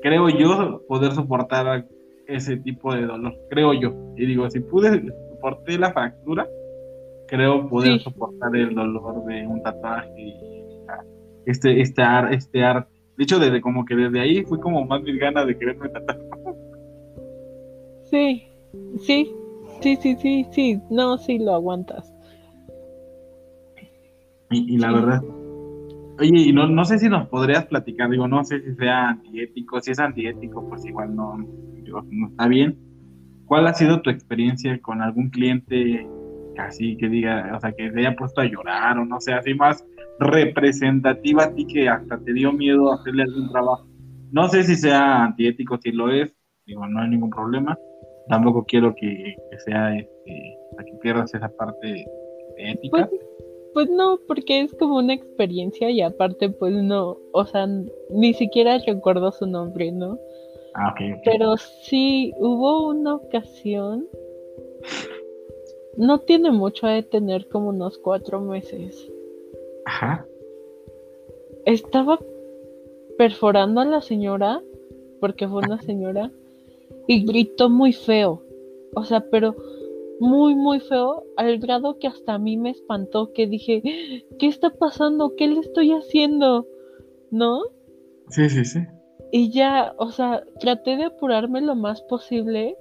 Creo yo poder soportar ese tipo de dolor. Creo yo. Y digo, si pude soportar la fractura, creo poder soportar el dolor de un tatuaje. Este, este, ar, este arte. De hecho, desde como que desde ahí fui como más mis ganas de quererme tatuar. Sí, sí, sí, sí, sí, sí. No, sí lo aguantas. Y, la verdad, oye, y no, no sé si nos podrías platicar, digo, no sé si sea antiético, si es antiético, pues igual no, no está bien. ¿Cuál ha sido tu experiencia con algún cliente así que diga, o sea, que se haya puesto a llorar o no sé, así más representativa a ti que hasta te dio miedo hacerle algún trabajo? No sé si sea antiético, si lo es, digo, no hay ningún problema. Tampoco quiero que, sea, este, que pierdas esa parte ética. Pues, pues no, porque es como una experiencia y aparte pues no, o sea, ni siquiera recuerdo su nombre, ¿no? Ah, okay, Pero sí, hubo una ocasión, no tiene mucho de tener como unos cuatro meses. Ajá. Estaba perforando a la señora, porque fue una señora, y gritó muy feo, O sea, pero muy, muy feo, al grado que hasta a mí me espantó, que dije, ¿qué está pasando? ¿Qué le estoy haciendo? ¿No? Sí, sí, sí. Y ya, o sea, traté de apurarme lo más posible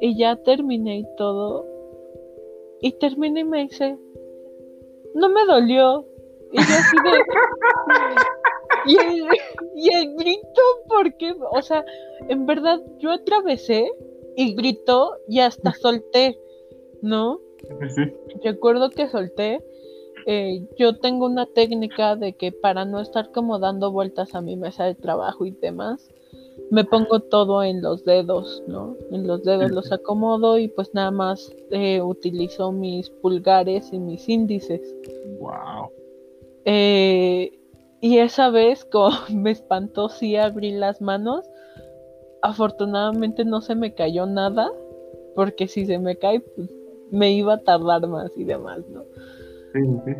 y ya terminé y todo. Y terminé y me dice, no me dolió. Y yo así de... y, el, y el grito, porque, o sea, en verdad yo atravesé y gritó y hasta solté, ¿no? Recuerdo que solté. Eh, yo tengo una técnica de que para no estar como dando vueltas a mi mesa de trabajo y demás, me pongo todo en los dedos, ¿no? En los dedos los acomodo y pues nada más eh, utilizo mis pulgares y mis índices. Wow. Eh, y esa vez, como me espantó, sí abrí las manos. Afortunadamente no se me cayó nada, porque si se me cae, pues me iba a tardar más y demás, ¿no?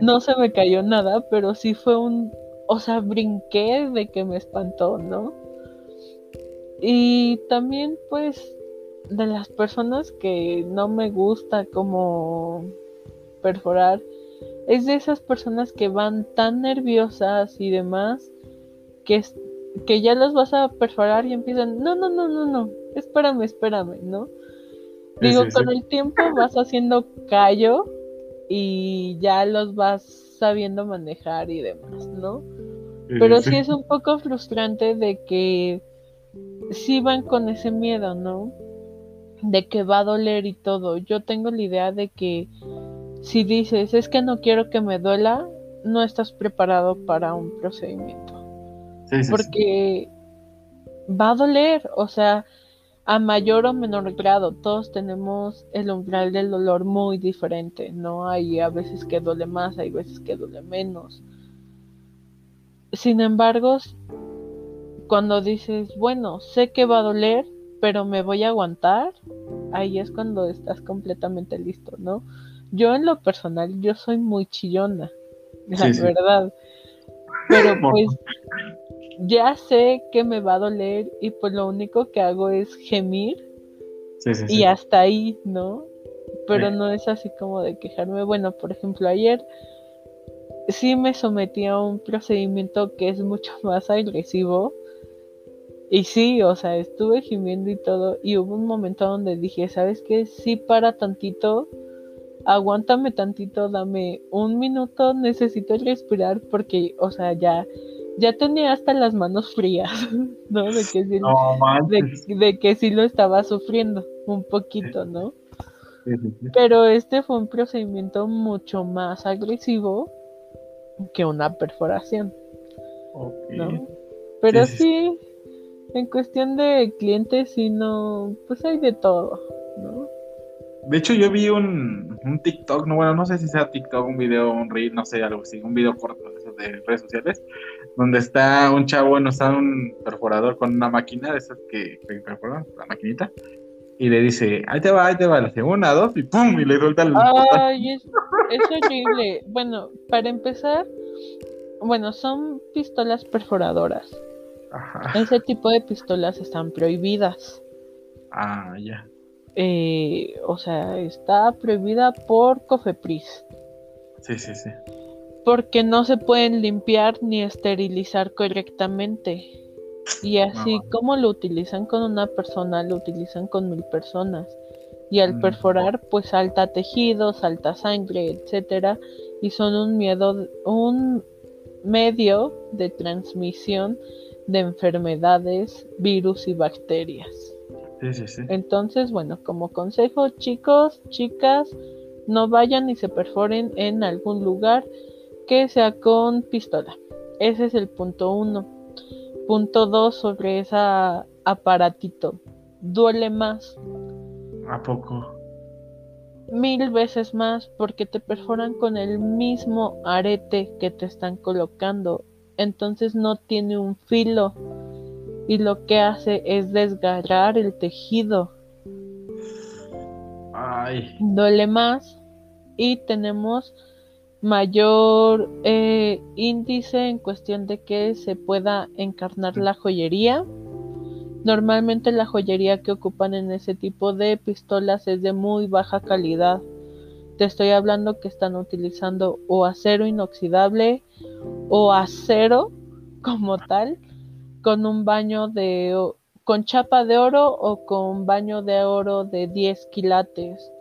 No se me cayó nada, pero sí fue un, o sea, brinqué de que me espantó, ¿no? Y también pues de las personas que no me gusta como perforar, es de esas personas que van tan nerviosas y demás que, que ya los vas a perforar y empiezan, no, no, no, no, no, espérame, espérame, ¿no? Digo, con el tiempo vas haciendo callo y ya los vas sabiendo manejar y demás, ¿no? Pero sí es un poco frustrante de que sí van con ese miedo, ¿no? De que va a doler y todo. Yo tengo la idea de que si dices, es que no quiero que me duela, no estás preparado para un procedimiento. Porque va a doler, o sea, a mayor o menor grado, todos tenemos el umbral del dolor muy diferente, ¿no? Hay a veces que duele más, hay veces que duele menos. Sin embargo, cuando dices, bueno, sé que va a doler, pero me voy a aguantar, ahí es cuando estás completamente listo, ¿no? Yo en lo personal, yo soy muy chillona, la verdad. Pero pues ya sé que me va a doler y pues lo único que hago es gemir y hasta ahí, ¿no? Pero no es así como de quejarme. Bueno, por ejemplo, ayer sí me sometí a un procedimiento que es mucho más agresivo. Y sí, o sea, estuve gimiendo y todo. Y hubo un momento donde dije, ¿sabes qué? Sí, para tantito. Aguántame tantito, dame un minuto, necesito respirar porque, o sea, ya ya tenía hasta las manos frías, ¿no? De que sí, de, que sí lo estaba sufriendo un poquito, ¿no? Pero este fue un procedimiento mucho más agresivo que una perforación, ¿no? Pero sí, en cuestión de clientes, sí, no, pues hay de todo, ¿no? De hecho, yo vi un, un TikTok, no, bueno, no sé si sea TikTok, un video, un reel, no sé, algo así, un video corto de redes sociales, donde está un chavo, bueno, está un perforador con una máquina de esas que, perforan, la maquinita, y le dice, ahí te va, ahí te va, dice una, dos, y pum, y le suelta el... Ay, es, horrible. bueno, para empezar, bueno, son pistolas perforadoras. Ajá. Ese tipo de pistolas están prohibidas. Ah, ya. Eh, o sea, está prohibida por Cofepris. Sí, sí, sí porque no se pueden limpiar ni esterilizar correctamente. Y así como lo utilizan con una persona, lo utilizan con mil personas. Y al mm. perforar, pues salta tejido, salta sangre, etcétera, y son un miedo, un medio de transmisión de enfermedades, virus y bacterias. Entonces, bueno, como consejo, chicos, chicas, no vayan y se perforen en algún lugar que sea con pistola. Ese es el punto uno. Punto dos sobre ese aparatito. Duele más. ¿A poco? Mil veces más porque te perforan con el mismo arete que te están colocando. Entonces no tiene un filo. Y lo que hace es desgarrar el tejido. Ay. Duele más. Y tenemos mayor eh, índice en cuestión de que se pueda encarnar la joyería Normalmente la joyería que ocupan en ese tipo de pistolas es de muy baja calidad. Te estoy hablando que están utilizando o acero inoxidable o acero como tal con un baño de con chapa de oro o con baño de oro de 10 quilates.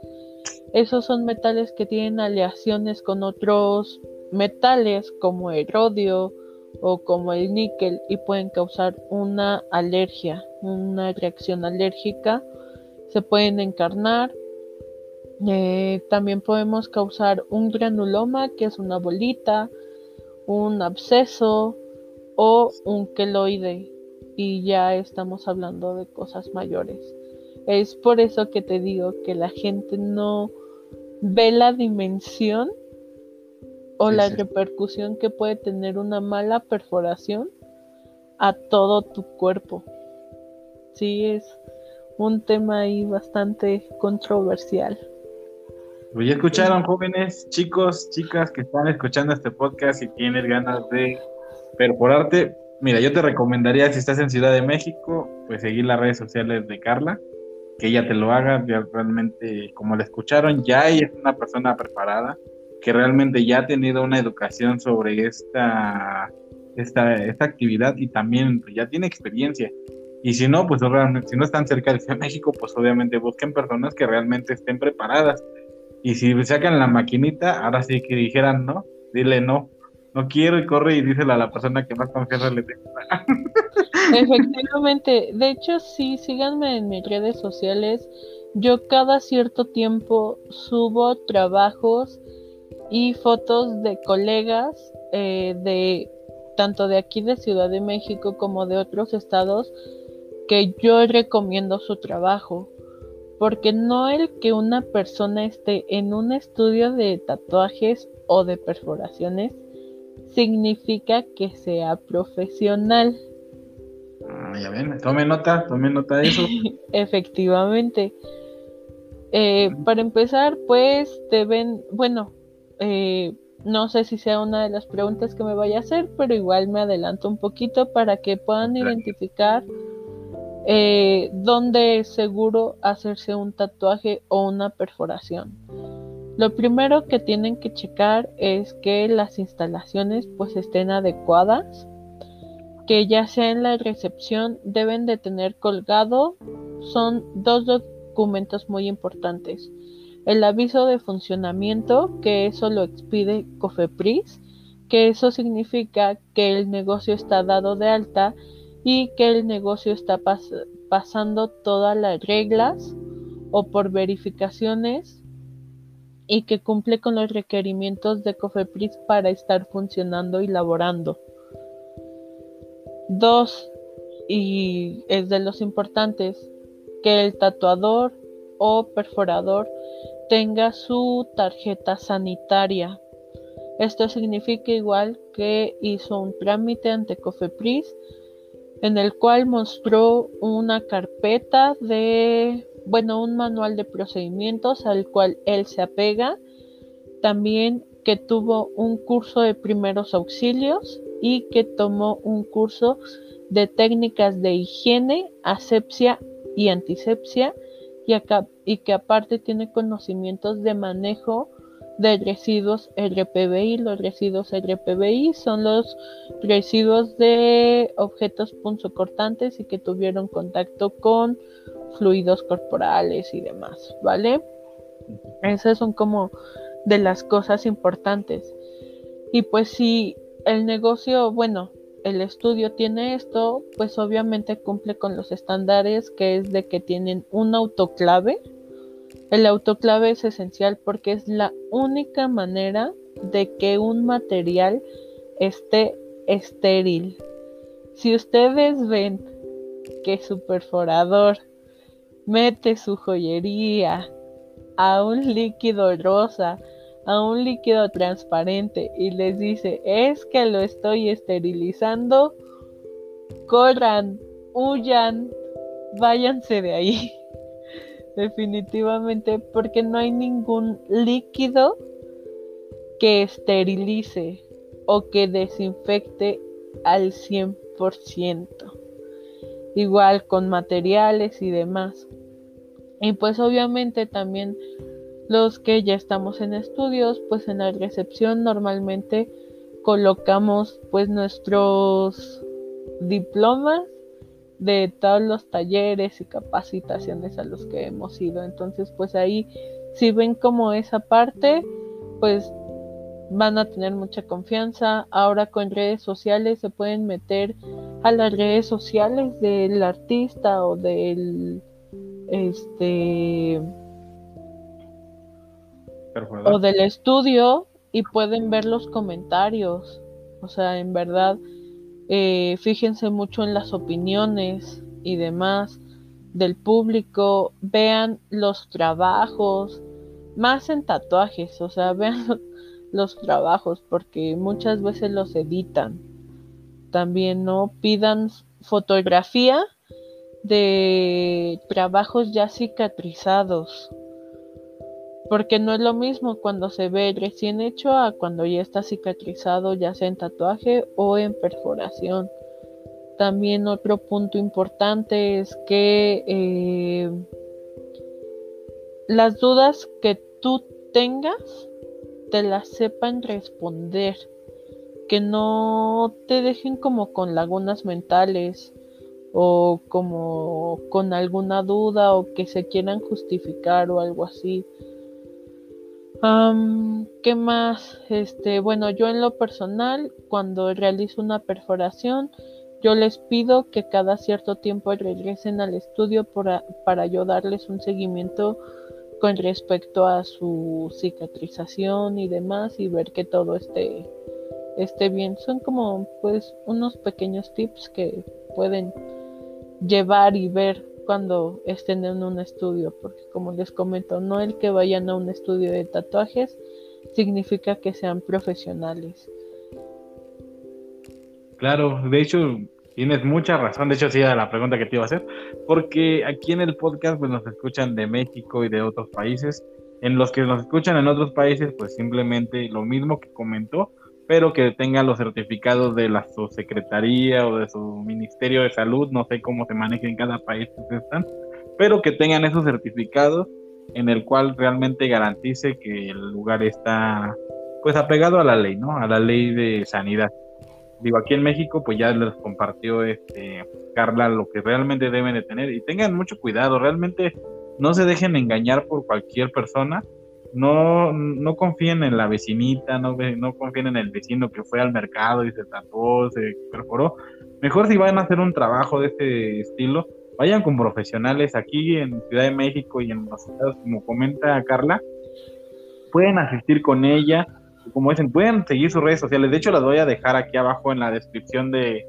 Esos son metales que tienen aleaciones con otros metales como el rodio o como el níquel y pueden causar una alergia, una reacción alérgica. Se pueden encarnar. Eh, también podemos causar un granuloma, que es una bolita, un absceso o un queloide y ya estamos hablando de cosas mayores. Es por eso que te digo que la gente no ve la dimensión o la repercusión que puede tener una mala perforación a todo tu cuerpo. Sí, es un tema ahí bastante controversial. Pues ya escucharon jóvenes, chicos, chicas que están escuchando este podcast y tienes ganas de perforarte, Mira, yo te recomendaría, si estás en Ciudad de México, pues seguir las redes sociales de Carla, que ella te lo haga, realmente, como la escucharon, ya ella es una persona preparada, que realmente ya ha tenido una educación sobre esta, esta, esta actividad y también pues, ya tiene experiencia. Y si no, pues realmente, si no están cerca de Ciudad México, pues obviamente busquen personas que realmente estén preparadas. Y si sacan la maquinita, ahora sí que dijeran no, dile no, no quiero y corre y díselo a la persona que más confianza le tenga. Efectivamente, de hecho sí, síganme en mis redes sociales. Yo cada cierto tiempo subo trabajos y fotos de colegas eh, de tanto de aquí de Ciudad de México como de otros estados que yo recomiendo su trabajo. Porque no el que una persona esté en un estudio de tatuajes o de perforaciones significa que sea profesional. Ah, ya ven, tome nota, tome nota de eso. Efectivamente. Eh, para empezar, pues deben, bueno, eh, no sé si sea una de las preguntas que me vaya a hacer, pero igual me adelanto un poquito para que puedan identificar eh, dónde es seguro hacerse un tatuaje o una perforación. Lo primero que tienen que checar es que las instalaciones pues estén adecuadas, que ya sea en la recepción deben de tener colgado, son dos documentos muy importantes. El aviso de funcionamiento, que eso lo expide COFEPRIS, que eso significa que el negocio está dado de alta y que el negocio está pasando todas las reglas o por verificaciones y que cumple con los requerimientos de COFEPRIS para estar funcionando y laborando. Dos, y es de los importantes, que el tatuador o perforador tenga su tarjeta sanitaria. Esto significa igual que hizo un trámite ante COFEPRIS en el cual mostró una carpeta de bueno, un manual de procedimientos al cual él se apega. También que tuvo un curso de primeros auxilios y que tomó un curso de técnicas de higiene, asepsia y antisepsia y, y que aparte tiene conocimientos de manejo de residuos RPBI. Los residuos RPBI son los residuos de objetos punzocortantes y que tuvieron contacto con fluidos corporales y demás, ¿vale? Esas son como de las cosas importantes. Y pues si el negocio, bueno, el estudio tiene esto, pues obviamente cumple con los estándares que es de que tienen un autoclave. El autoclave es esencial porque es la única manera de que un material esté estéril. Si ustedes ven que su perforador mete su joyería a un líquido rosa, a un líquido transparente y les dice, es que lo estoy esterilizando, corran, huyan, váyanse de ahí. Definitivamente, porque no hay ningún líquido que esterilice o que desinfecte al 100%. igual con materiales y demás. Y pues obviamente también los que ya estamos en estudios, pues en la recepción normalmente colocamos pues nuestros diplomas de todos los talleres y capacitaciones a los que hemos ido. Entonces, pues ahí si ven como esa parte, pues van a tener mucha confianza. Ahora con redes sociales se pueden meter a las redes sociales del artista o del este o del estudio y pueden ver los comentarios. O sea, en verdad, eh, fíjense mucho en las opiniones y demás del público, vean los trabajos, más en tatuajes, o sea, vean los trabajos porque muchas veces los editan. También no pidan fotografía de trabajos ya cicatrizados. Porque no es lo mismo cuando se ve recién hecho a cuando ya está cicatrizado, ya sea en tatuaje o en perforación. También otro punto importante es que eh, las dudas que tú tengas te las sepan responder, que no te dejen como con lagunas mentales o como con alguna duda o que se quieran justificar o algo así ¿Qué más? Este, bueno, yo en lo personal, cuando realizo una perforación, yo les pido que cada cierto tiempo regresen al estudio para, para yo darles un seguimiento con respecto a su cicatrización y demás y ver que todo esté, esté bien. Son como pues unos pequeños tips que pueden llevar y ver cuando estén en un estudio, porque como les comento, no el que vayan a un estudio de tatuajes significa que sean profesionales. Claro, de hecho, tienes mucha razón, de hecho sí era la pregunta que te iba a hacer, porque aquí en el podcast pues nos escuchan de México y de otros países, en los que nos escuchan en otros países pues simplemente lo mismo que comentó, pero que tenga los certificados de la subsecretaría o de su Ministerio de Salud, no sé cómo se maneja en cada país que están, pero que tengan esos certificados en el cual realmente garantice que el lugar está pues apegado a la ley, ¿no? A la ley de sanidad. Digo, aquí en México pues ya les compartió este Carla lo que realmente deben de tener y tengan mucho cuidado, realmente no se dejen engañar por cualquier persona no, no confíen en la vecinita, no, no confíen en el vecino que fue al mercado y se tapó, se perforó. Mejor si van a hacer un trabajo de este estilo, vayan con profesionales aquí en Ciudad de México y en los estados, como comenta Carla, pueden asistir con ella, como dicen, pueden seguir sus redes sociales. De hecho, las voy a dejar aquí abajo en la descripción de,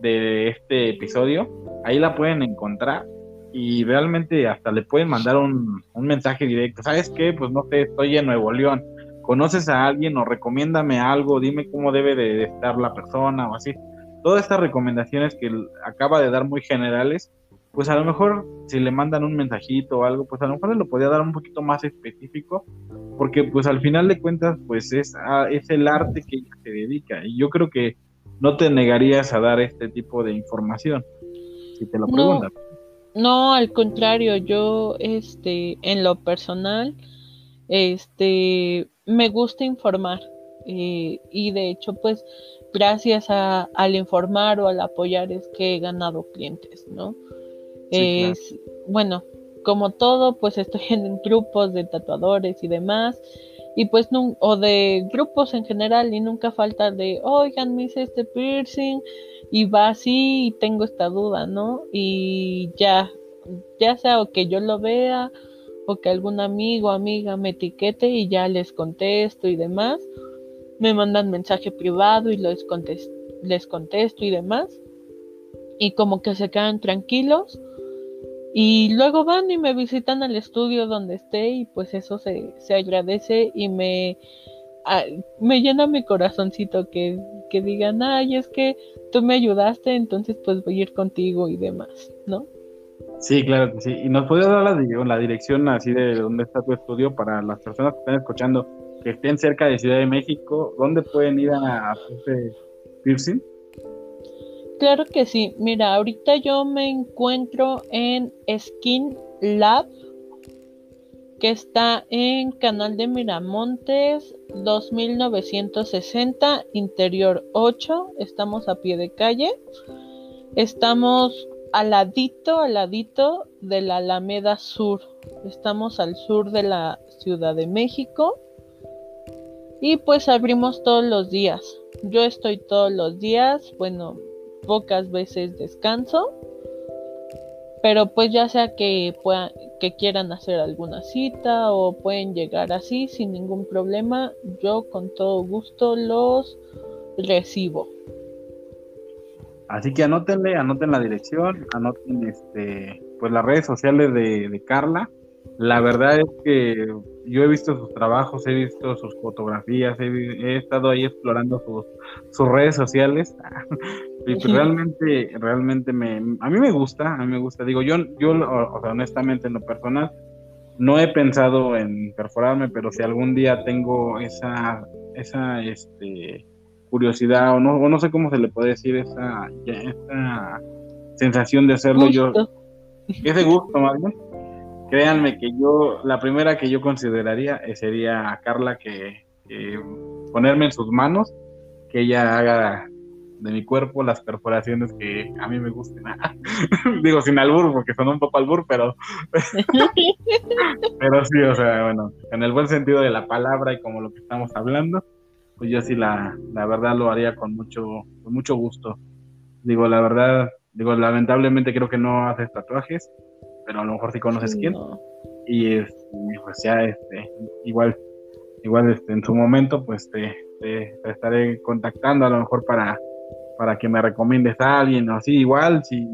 de este episodio. Ahí la pueden encontrar y realmente hasta le pueden mandar un, mensaje directo. ¿Sabes qué? Pues no sé, estoy en Nuevo León. ¿Conoces a alguien o recomiéndame algo? Dime cómo debe de, estar la persona o así. Todas estas recomendaciones que acaba de dar muy generales, pues a lo mejor si le mandan un mensajito o algo, pues a lo mejor le lo podría dar un poquito más específico, porque pues al final de cuentas, pues es, ah, es el arte que ella se dedica. Y yo creo que no te negarías a dar este tipo de información, si te lo preguntan. No, al contrario, yo, este, en lo personal, este, me gusta informar. Eh, y de hecho, pues, gracias a, al informar o al apoyar es que he ganado clientes, ¿no? es, Bueno, como todo, pues estoy en grupos de tatuadores y demás, y pues, o de grupos en general, y nunca falta de, oigan, me hice este piercing, y va así y tengo esta duda, ¿no? Y ya, ya sea o que yo lo vea o que algún amigo amiga me etiquete y ya les contesto y demás, me mandan mensaje privado y les contesto y demás, y como que se quedan tranquilos. Y luego van y me visitan al estudio donde esté y pues eso se, se agradece y me, me llena mi corazoncito que, que digan, ay, es que tú me ayudaste, entonces pues voy a ir contigo y demás, ¿no? Sí, claro que sí. ¿Y nos puedes dar la, dirección así de dónde está tu estudio para las personas que están escuchando, que estén cerca de Ciudad de México? ¿Dónde pueden ir a hacerse piercing? Claro que sí. Mira, ahorita yo me encuentro en Skin Lab, que está en Canal de Miramontes 2960, Interior 8. Estamos a pie de calle. Estamos al ladito, al de la Alameda Sur. Estamos al sur de la Ciudad de México. Y pues abrimos todos los días. Yo estoy todos los días, bueno, pocas veces descanso. Pero pues ya sea que puedan, que quieran hacer alguna cita o pueden llegar así sin ningún problema, yo con todo gusto los recibo. Así que anótenle, anoten la dirección, anoten este, pues las redes sociales de, Carla. La verdad es que yo he visto sus trabajos, he visto sus fotografías, he, estado ahí explorando sus, sus redes sociales. y pues realmente, realmente me, a mí me gusta, a mí me gusta. Digo, yo, yo honestamente en lo personal, no he pensado en perforarme, pero si algún día tengo esa, esa, este, curiosidad o no, o no sé cómo se le puede decir esa, esa sensación de hacerlo yo. Ese gusto más bien. Créanme que yo, la primera que yo consideraría eh, sería a Carla que, ponerme en sus manos, que ella haga de mi cuerpo las perforaciones que a mí me gusten. Digo sin albur, porque son un poco albur, pero pero sí, o sea, bueno, en el buen sentido de la palabra y como lo que estamos hablando pues yo sí la, la verdad lo haría con mucho, con mucho gusto. Digo, la verdad, digo, lamentablemente creo que no haces tatuajes, pero a lo mejor sí conoces quién. Y pues ya, este, igual, igual este, en su momento, pues te, te, estaré contactando a lo mejor para, para que me recomiendes a alguien o así. Igual, si,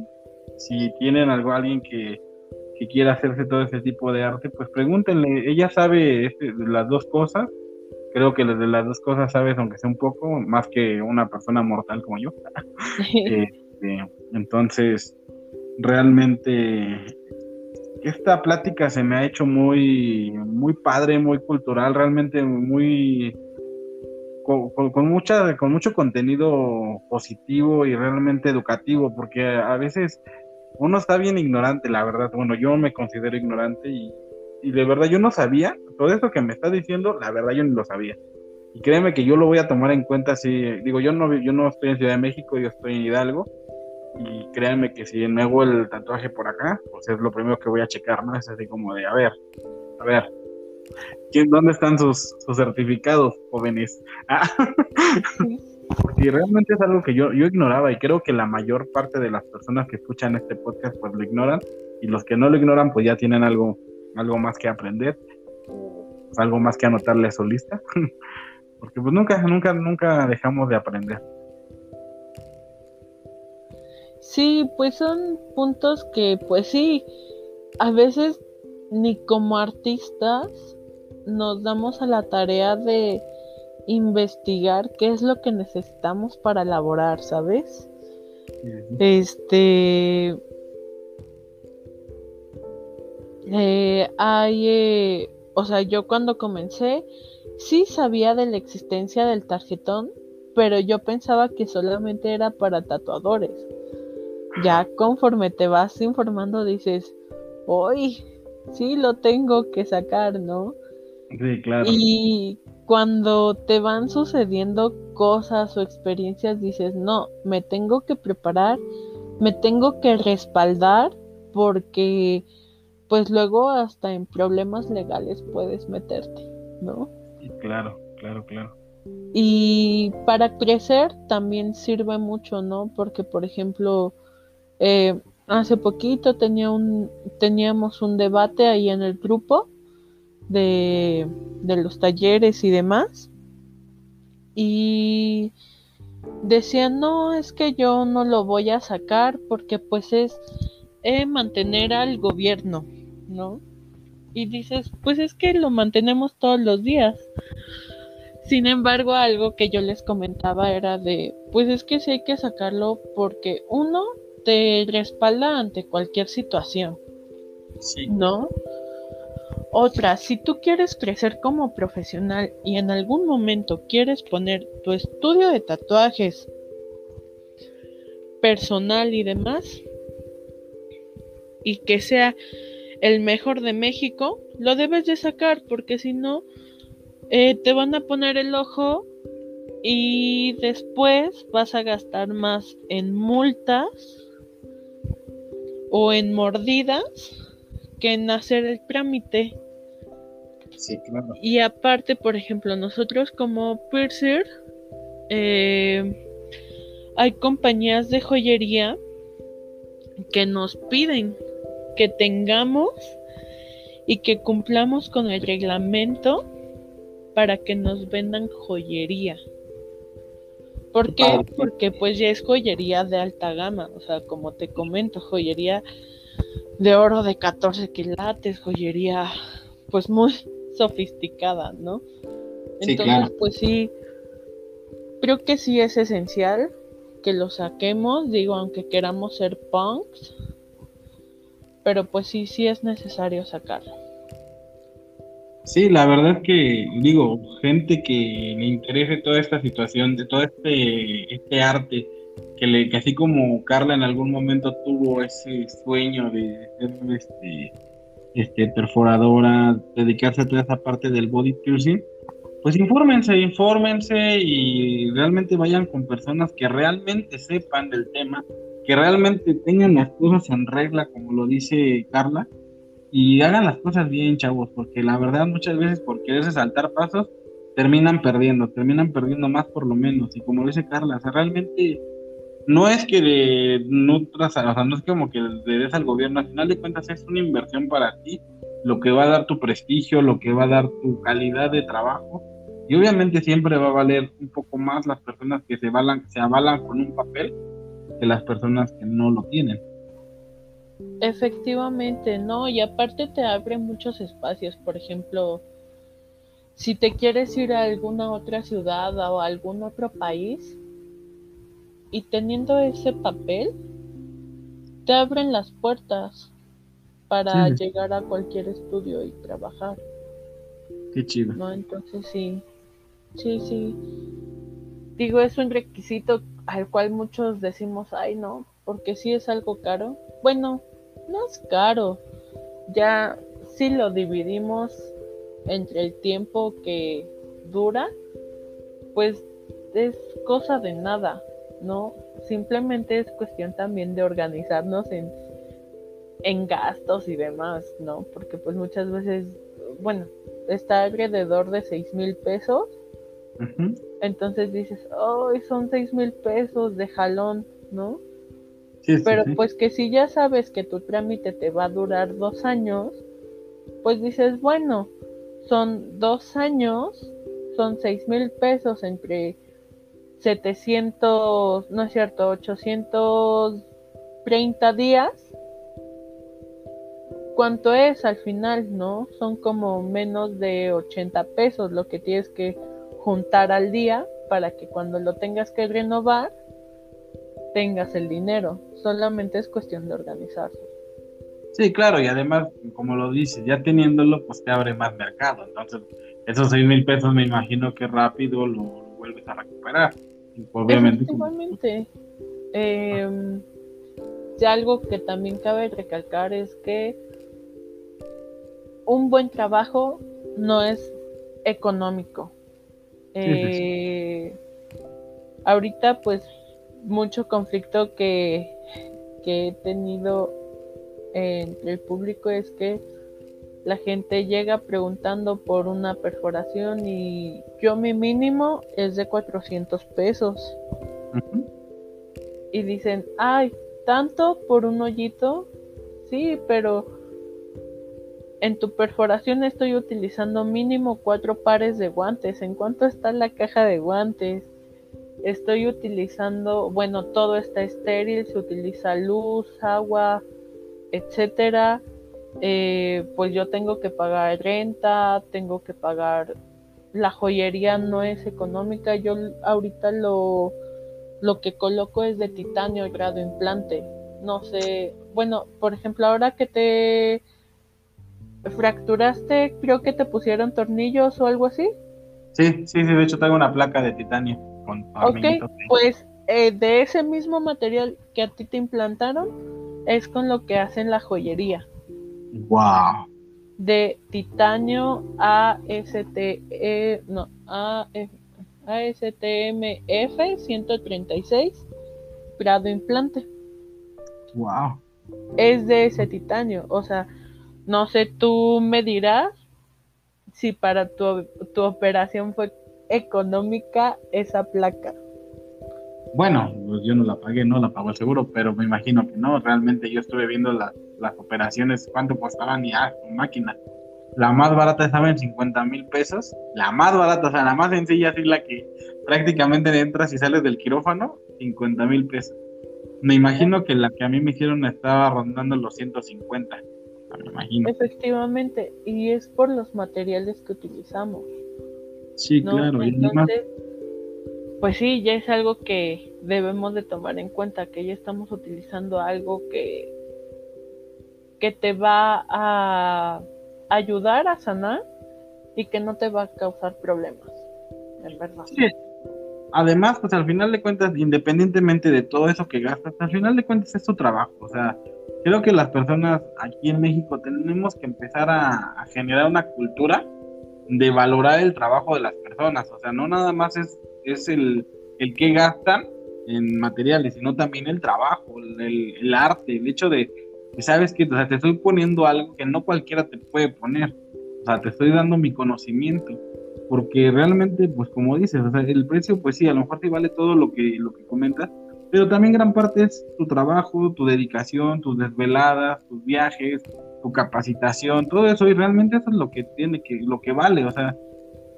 si tienen algo, alguien que, que quiera hacerse todo ese tipo de arte, pues pregúntenle. Ella sabe este, las dos cosas creo que de las dos cosas sabes, aunque sea un poco, más que una persona mortal como yo. Este, entonces, realmente esta plática se me ha hecho muy, muy padre, muy cultural, realmente muy con, mucha, con mucho contenido positivo y realmente educativo, porque a veces uno está bien ignorante, la verdad. Bueno, yo me considero ignorante y, y de verdad yo no sabía, todo esto que me está diciendo, la verdad yo ni lo sabía. Y créeme que yo lo voy a tomar en cuenta si, digo, yo no, yo no estoy en Ciudad de México, yo estoy en Hidalgo, y créanme que si me hago el tatuaje por acá, pues es lo primero que voy a checar, ¿no? Es así como de, a ver, a ver, ¿quién, ¿dónde están sus, sus certificados, jóvenes? Ah, porque realmente es algo que yo, yo ignoraba y creo que la mayor parte de las personas que escuchan este podcast pues lo ignoran y los que no lo ignoran pues ya tienen algo algo más que aprender, pues, algo más que anotarle a su lista, porque pues nunca, nunca, nunca dejamos de aprender. Sí, pues son puntos que, pues sí, a veces ni como artistas nos damos a la tarea de investigar qué es lo que necesitamos para elaborar, ¿sabes? Este, eh, hay, eh, o sea, yo cuando comencé sí sabía de la existencia del tarjetón, pero yo pensaba que solamente era para tatuadores. Ya conforme te vas informando dices, hoy sí lo tengo que sacar, ¿no? Sí, claro. Y cuando te van sucediendo cosas o experiencias dices, no, me tengo que preparar, me tengo que respaldar porque pues luego hasta en problemas legales puedes meterte, ¿no? Claro, claro, claro. Y para crecer también sirve mucho, ¿no? Porque, por ejemplo, eh, hace poquito tenía un, teníamos un debate ahí en el grupo de, de los talleres y demás. Y decían, no, es que yo no lo voy a sacar porque pues es mantener al gobierno. ¿no? Y dices, pues es que lo mantenemos todos los días. Sin embargo, algo que yo les comentaba era de, pues es que sí hay que sacarlo porque uno te respalda ante cualquier situación. Sí. ¿No? Otra, si tú quieres crecer como profesional y en algún momento quieres poner tu estudio de tatuajes personal y demás, y que sea el mejor de México, lo debes de sacar, porque si no, eh, te van a poner el ojo y después vas a gastar más en multas o en mordidas que en hacer el trámite. Sí, claro. Y aparte, por ejemplo, nosotros como Piercer, eh, hay compañías de joyería que nos piden que tengamos y que cumplamos con el reglamento para que nos vendan joyería. ¿Por qué? Porque pues ya es joyería de alta gama, o sea, como te comento, joyería de oro de 14 quilates, joyería pues muy sofisticada, ¿no? Entonces, pues sí, creo que sí es esencial que lo saquemos, digo, aunque queramos ser punks, pero pues sí, sí es necesario sacarlo. Sí, la verdad que digo, gente que le interese toda esta situación, de todo este, este arte, que, le, que así como Carla en algún momento tuvo ese sueño de ser este, este, perforadora, dedicarse a toda esa parte del body piercing, pues infórmense, infórmense y realmente vayan con personas que realmente sepan del tema, que realmente tengan las cosas en regla, como lo dice Carla, y hagan las cosas bien, chavos, porque la verdad muchas veces por quererse saltar pasos, terminan perdiendo, terminan perdiendo más por lo menos, y como dice Carla, realmente no es que nutras, o sea, no es como que le des al gobierno, al final de cuentas es una inversión para ti, lo que va a dar tu prestigio, lo que va a dar tu calidad de trabajo, y obviamente siempre va a valer un poco más las personas que se, avalan, se avalan con un papel que las personas que no lo tienen. Efectivamente, no, y aparte te abre muchos espacios, por ejemplo, si te quieres ir a alguna otra ciudad o a algún otro país y teniendo ese papel, te abren las puertas para llegar a cualquier estudio y trabajar. Qué chido. No, entonces sí, sí, sí. Digo, es un requisito al cual muchos decimos, ay, no, porque sí es algo caro. Bueno, no es caro. Ya si lo dividimos entre el tiempo que dura, pues es cosa de nada, ¿no? Simplemente es cuestión también de organizarnos en, en gastos y demás, ¿no? Porque pues muchas veces, bueno, está alrededor de seis mil pesos. Entonces dices, oh, son seis mil pesos de jalón, ¿no? Pero pues que si ya sabes que tu trámite te va a durar dos años, pues dices, bueno, son dos años, son seis mil pesos entre 700, no es cierto, 830 días. ¿Cuánto es al final, no? Son como menos de 80 pesos lo que tienes que juntar al día para que cuando lo tengas que renovar tengas el dinero. Solamente es cuestión de organizarse. Sí, claro, y además, como lo dices, ya teniéndolo, pues te abre más mercado. Entonces, esos seis mil pesos me imagino que rápido lo, vuelves a recuperar. Obviamente. Igualmente. Eh, algo que también cabe recalcar es que un buen trabajo no es económico. Eh, ahorita pues mucho conflicto que, he tenido entre el público es que la gente llega preguntando por una perforación y yo mi mínimo es de 400 pesos. Y dicen, ay, ¿tanto por un hoyito? Sí, pero en tu perforación estoy utilizando mínimo cuatro pares de guantes. ¿En cuánto está la caja de guantes? Estoy utilizando, bueno, todo está estéril, se utiliza luz, agua, etcétera. Eh, pues yo tengo que pagar renta, tengo que pagar, la joyería no es económica, yo ahorita lo, lo que coloco es de titanio grado implante, no sé, bueno, por ejemplo, ahora que te fracturaste, creo que te pusieron tornillos o algo así. Sí, sí, sí, de hecho tengo una placa de titanio ok, pues eh, de ese mismo material que a ti te implantaron es con lo que hacen la joyería. Wow. De titanio ASTE, no, ASTMF 136 grado implante. Wow. Es de ese titanio, o sea, no sé, tú me dirás si para tu, tu operación fue económica esa placa. Bueno, pues yo no la pagué, no la pagó el seguro, pero me imagino que no. Realmente yo estuve viendo las, las operaciones, cuánto costaban y ah, con máquina. La más barata estaba en 50 mil pesos. La más barata, o sea, la más sencilla, así la que prácticamente entras y sales del quirófano, 50 mil pesos. Me imagino que la que a mí me hicieron estaba rondando los 150. Me imagino. Efectivamente, y es por los materiales que utilizamos. Sí, claro. Entonces, pues sí, ya es algo que debemos de tomar en cuenta, que ya estamos utilizando algo que, que te va a ayudar a sanar y que no te va a causar problemas, en verdad. Sí, además, pues al final de cuentas, independientemente de todo eso que gastas, al final de cuentas es tu trabajo. O sea, creo que las personas aquí en México tenemos que empezar a, generar una cultura de valorar el trabajo de las personas. O sea, no nada más es, es el, el que gastan en materiales, sino también el trabajo, el, el arte, el hecho de sabes que o sea, te estoy poniendo algo que no cualquiera te puede poner. O sea, te estoy dando mi conocimiento porque realmente, pues como dices, o sea, el precio, pues sí, a lo mejor sí vale todo lo que, lo que comentas, pero también gran parte es tu trabajo, tu dedicación, tus desveladas, tus viajes, tu capacitación, todo eso, y realmente eso es lo que tiene que, lo que vale, o sea,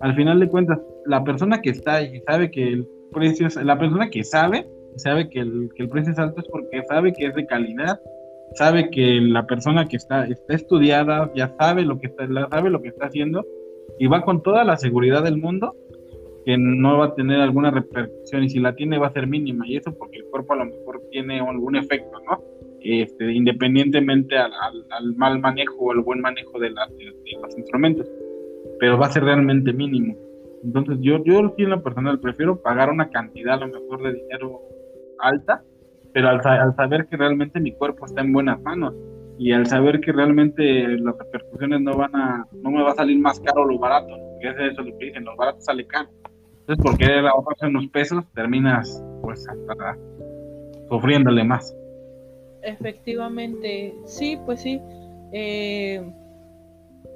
al final de cuentas, la persona que está ahí sabe que el precio es, la persona que sabe, sabe que el, que el precio es alto es porque sabe que es de calidad, sabe que la persona que está, está estudiada, ya sabe lo que está, sabe lo que está haciendo, y va con toda la seguridad del mundo que no va a tener alguna repercusión y si la tiene va a ser mínima y eso porque el cuerpo a lo mejor tiene algún efecto, ¿no? Este, independientemente al, mal manejo o al buen manejo de, los instrumentos, pero va a ser realmente mínimo. Entonces yo, yo en lo personal prefiero pagar una cantidad a lo mejor de dinero alta, pero al, al saber que realmente mi cuerpo está en buenas manos y al saber que realmente las repercusiones no van a, no me va a salir más caro lo barato, porque es eso lo que dicen, lo barato sale caro. Entonces, porque ahorrarse unos pesos, terminas pues hasta sufriéndole más. Efectivamente, sí, pues sí. Eh,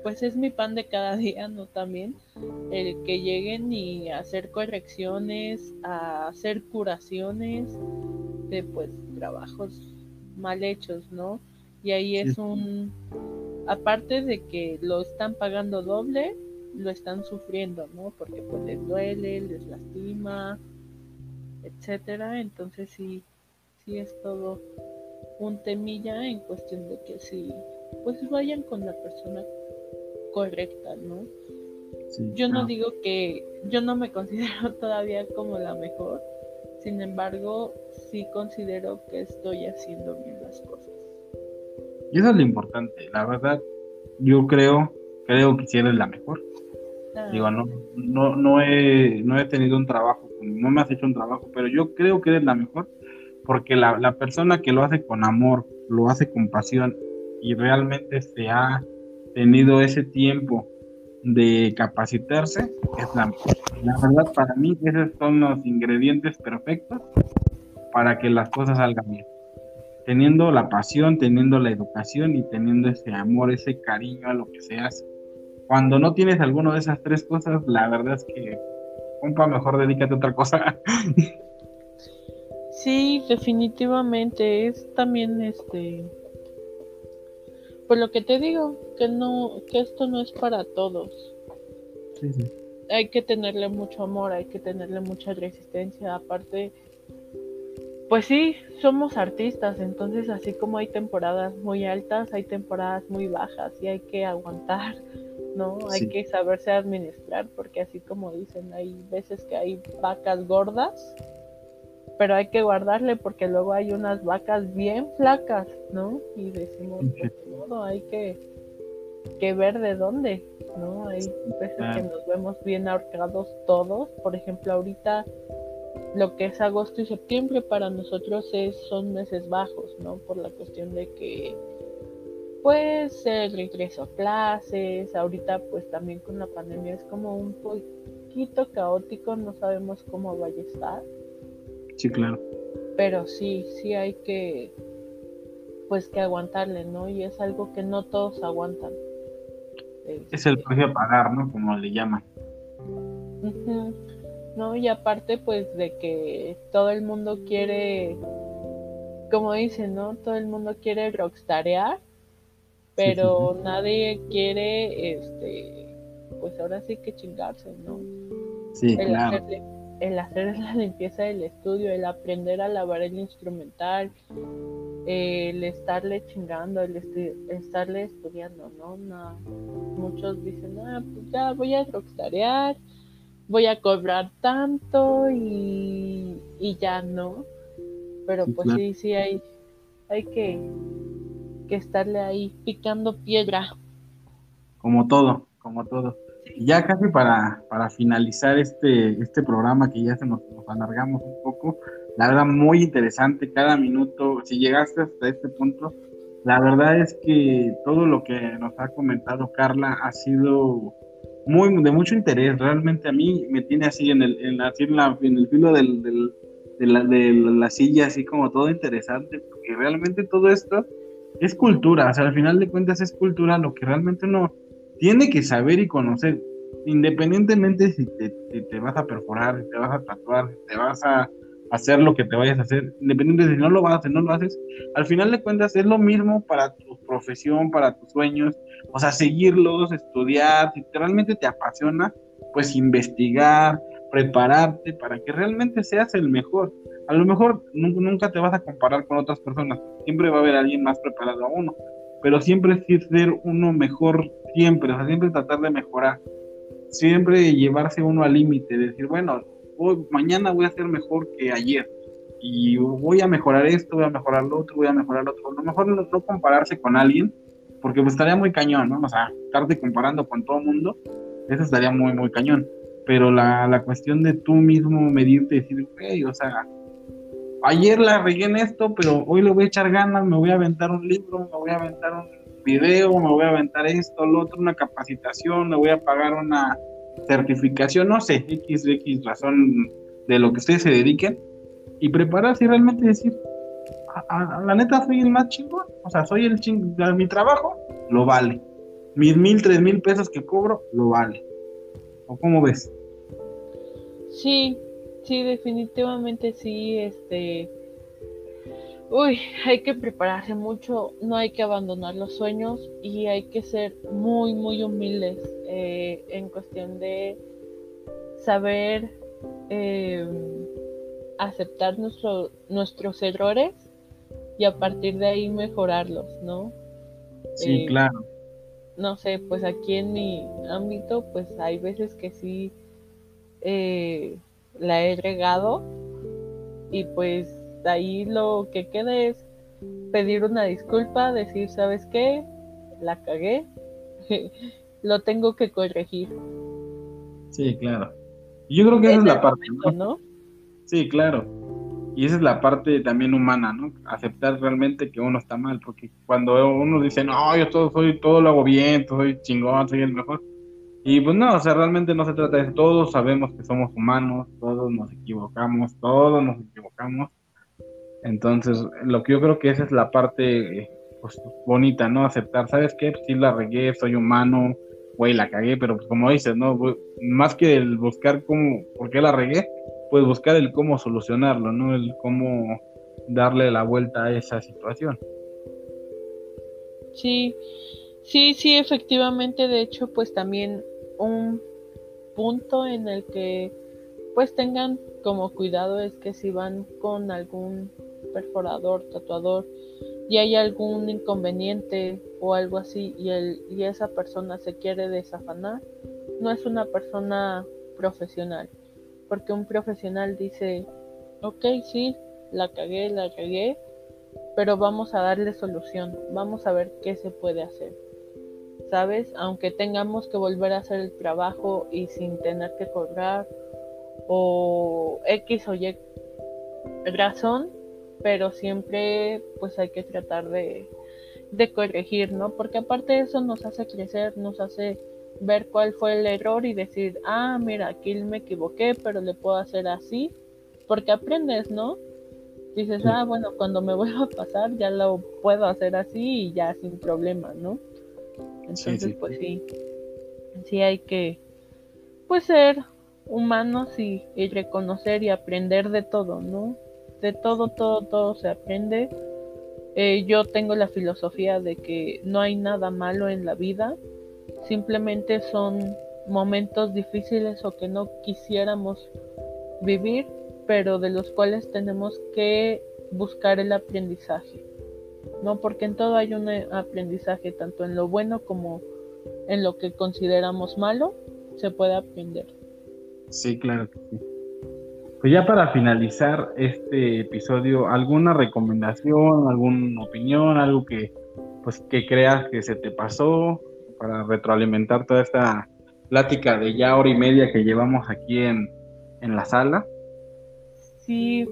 pues es mi pan de cada día, ¿no? También el que lleguen y hacer correcciones, a hacer curaciones de pues trabajos mal hechos, ¿no? Y ahí es un, aparte de que lo están pagando doble, lo están sufriendo, ¿no? Porque pues les duele, les lastima, etcétera. Entonces sí, sí es todo un temilla en cuestión de que sí, pues vayan con la persona correcta, ¿no? yo no digo que yo no me considero todavía como la mejor, sin embargo, sí considero que estoy haciendo bien las cosas. Y eso es lo importante, la verdad, yo creo, creo que si eres la mejor. Ah. Digo, no, no, no, he, no he tenido un trabajo, no me has hecho un trabajo, pero yo creo que eres la mejor porque la, la persona que lo hace con amor, lo hace con pasión y realmente se ha tenido ese tiempo de capacitarse, es la mejor. La verdad, para mí, esos son los ingredientes perfectos para que las cosas salgan bien teniendo la pasión, teniendo la educación y teniendo ese amor, ese cariño a lo que se hace. Cuando no tienes alguno de esas tres cosas, la verdad es que, compa, mejor dedícate a otra cosa. Sí, definitivamente es también este por lo que te digo que no que esto no es para todos. Sí, sí. Hay que tenerle mucho amor, hay que tenerle mucha resistencia, aparte pues sí, somos artistas, entonces así como hay temporadas muy altas, hay temporadas muy bajas y hay que aguantar, ¿no? Hay que saberse administrar porque así como dicen, hay veces que hay vacas gordas, pero hay que guardarle porque luego hay unas vacas bien flacas, ¿no? Y decimos, pues, modo, hay que, que ver de dónde, ¿no? Hay veces que nos vemos bien ahorcados todos, por ejemplo, ahorita lo que es agosto y septiembre para nosotros es, son meses bajos, ¿no? Por la cuestión de que pues el regreso a clases, ahorita pues también con la pandemia es como un poquito caótico, no sabemos cómo vaya a estar. Sí, claro. Pero sí, sí hay que pues que aguantarle, ¿no? Y es algo que no todos aguantan. Es el precio a pagar, ¿no? Como le llaman. ¿No? Y aparte, pues, de que todo el mundo quiere, como dicen, ¿no? Todo el mundo quiere rockstarear, pero nadie quiere, este, pues ahora sí que chingarse, ¿no? Sí, claro. el hacer la limpieza del estudio, el aprender a lavar el instrumental, el estarle chingando, el estarle estudiando, ¿no? Muchos dicen, ah, pues ya voy a rockstarear, voy a cobrar tanto y, ya no. Pero pues sí, sí hay, hay que, que estarle ahí picando piedra. Como todo, como todo. Y ya casi para, para finalizar este, este programa que ya se nos, nos alargamos un poco, la verdad, muy interesante cada minuto. Si llegaste hasta este punto, la verdad es que todo lo que nos ha comentado Carla ha sido muy de mucho interés. Realmente a mí me tiene así en el, en, la, en el filo del, de, la, de la silla, así como todo interesante, porque realmente todo esto es cultura. O sea, al final de cuentas es cultura lo que realmente uno tiene que saber y conocer. Independientemente si te, vas a perforar, si te vas a tatuar, si te vas a hacer lo que te vayas a hacer, independiente de si no lo vas a hacer, no lo haces, al final de cuentas es lo mismo para tu profesión, para tus sueños, o sea, seguirlos, estudiar, si realmente te apasiona, pues investigar, prepararte para que realmente seas el mejor. A lo mejor nunca te vas a comparar con otras personas, siempre va a haber alguien más preparado a uno, pero siempre es ser uno mejor, siempre, o sea, siempre tratar de mejorar, siempre llevarse uno al límite, decir, bueno, mañana voy a ser mejor que ayer y voy a mejorar esto, voy a mejorar lo otro, voy a mejorar lo otro. A lo mejor no, compararse con alguien, porque pues estaría muy cañón, ¿no? O sea, estarte comparando con todo el mundo, eso estaría muy, muy cañón. Pero la, la cuestión de tú mismo medirte y decir, hey, o sea, ayer la regué en esto, pero hoy le voy a echar ganas, me voy a aventar un libro, me voy a aventar un video, me voy a aventar esto, lo otro, una capacitación, me voy a pagar una certificación, no sé, X, X razón de lo que ustedes se dediquen, y prepararse y realmente decir, la neta soy el más chingón, o sea, soy el chingón, mi trabajo lo vale, mis mil, tres mil pesos que cobro lo vale. ¿O cómo ves? Sí, sí, definitivamente sí, este... Uy, hay que prepararse mucho, no hay que abandonar los sueños y hay que ser muy, muy humildes eh, en cuestión de saber eh, aceptar nuestro, nuestros errores y a partir de ahí mejorarlos, ¿no? Sí, eh, claro. No sé, pues aquí en mi ámbito, pues hay veces que sí eh, la he regado y pues ahí lo que queda es pedir una disculpa, decir, ¿sabes qué? La cagué, lo tengo que corregir. Sí, claro. Yo creo que esa es la parte, ¿no? Sí, claro. Y esa es la parte también humana, ¿no? Aceptar realmente que uno está mal, porque cuando uno dice, no, yo todo, soy, todo lo hago bien, soy chingón, soy el mejor. Y pues no, o sea, realmente no se trata de eso. Todos sabemos que somos humanos, todos nos equivocamos, todos nos equivocamos. Entonces, lo que yo creo que esa es la parte pues, bonita, ¿no? Aceptar, ¿sabes qué? Pues, sí la regué, soy humano, güey, la cagué, pero pues como dices, ¿no? Más que el buscar cómo, por qué la regué, pues buscar el cómo solucionarlo, ¿no? El cómo darle la vuelta a esa situación. Sí, sí, sí, efectivamente, de hecho, pues también un punto en el que pues tengan como cuidado es que si van con algún perforador, tatuador, y hay algún inconveniente o algo así y, el, y esa persona se quiere desafanar, no es una persona profesional. Porque un profesional dice, ok, sí, la cagué, la cagué, pero vamos a darle solución, vamos a ver qué se puede hacer. ¿Sabes? Aunque tengamos que volver a hacer el trabajo y sin tener que cobrar, o X o Y razón, pero siempre pues hay que tratar de, de corregir, ¿no? Porque aparte de eso nos hace crecer, nos hace ver cuál fue el error y decir, ah, mira, aquí me equivoqué, pero le puedo hacer así, porque aprendes, ¿no? Dices, ah, bueno, cuando me vuelva a pasar ya lo puedo hacer así y ya sin problema, ¿no? Entonces, pues sí, sí hay que, pues ser humanos y, y reconocer y aprender de todo, ¿no? De todo, todo, todo se aprende. Eh, yo tengo la filosofía de que no hay nada malo en la vida, simplemente son momentos difíciles o que no quisiéramos vivir, pero de los cuales tenemos que buscar el aprendizaje. ¿No? Porque en todo hay un aprendizaje, tanto en lo bueno como en lo que consideramos malo, se puede aprender. Sí, claro que sí. Pues ya para finalizar este episodio, ¿alguna recomendación, alguna opinión, algo que pues que creas que se te pasó para retroalimentar toda esta plática de ya hora y media que llevamos aquí en, en la sala? Sí,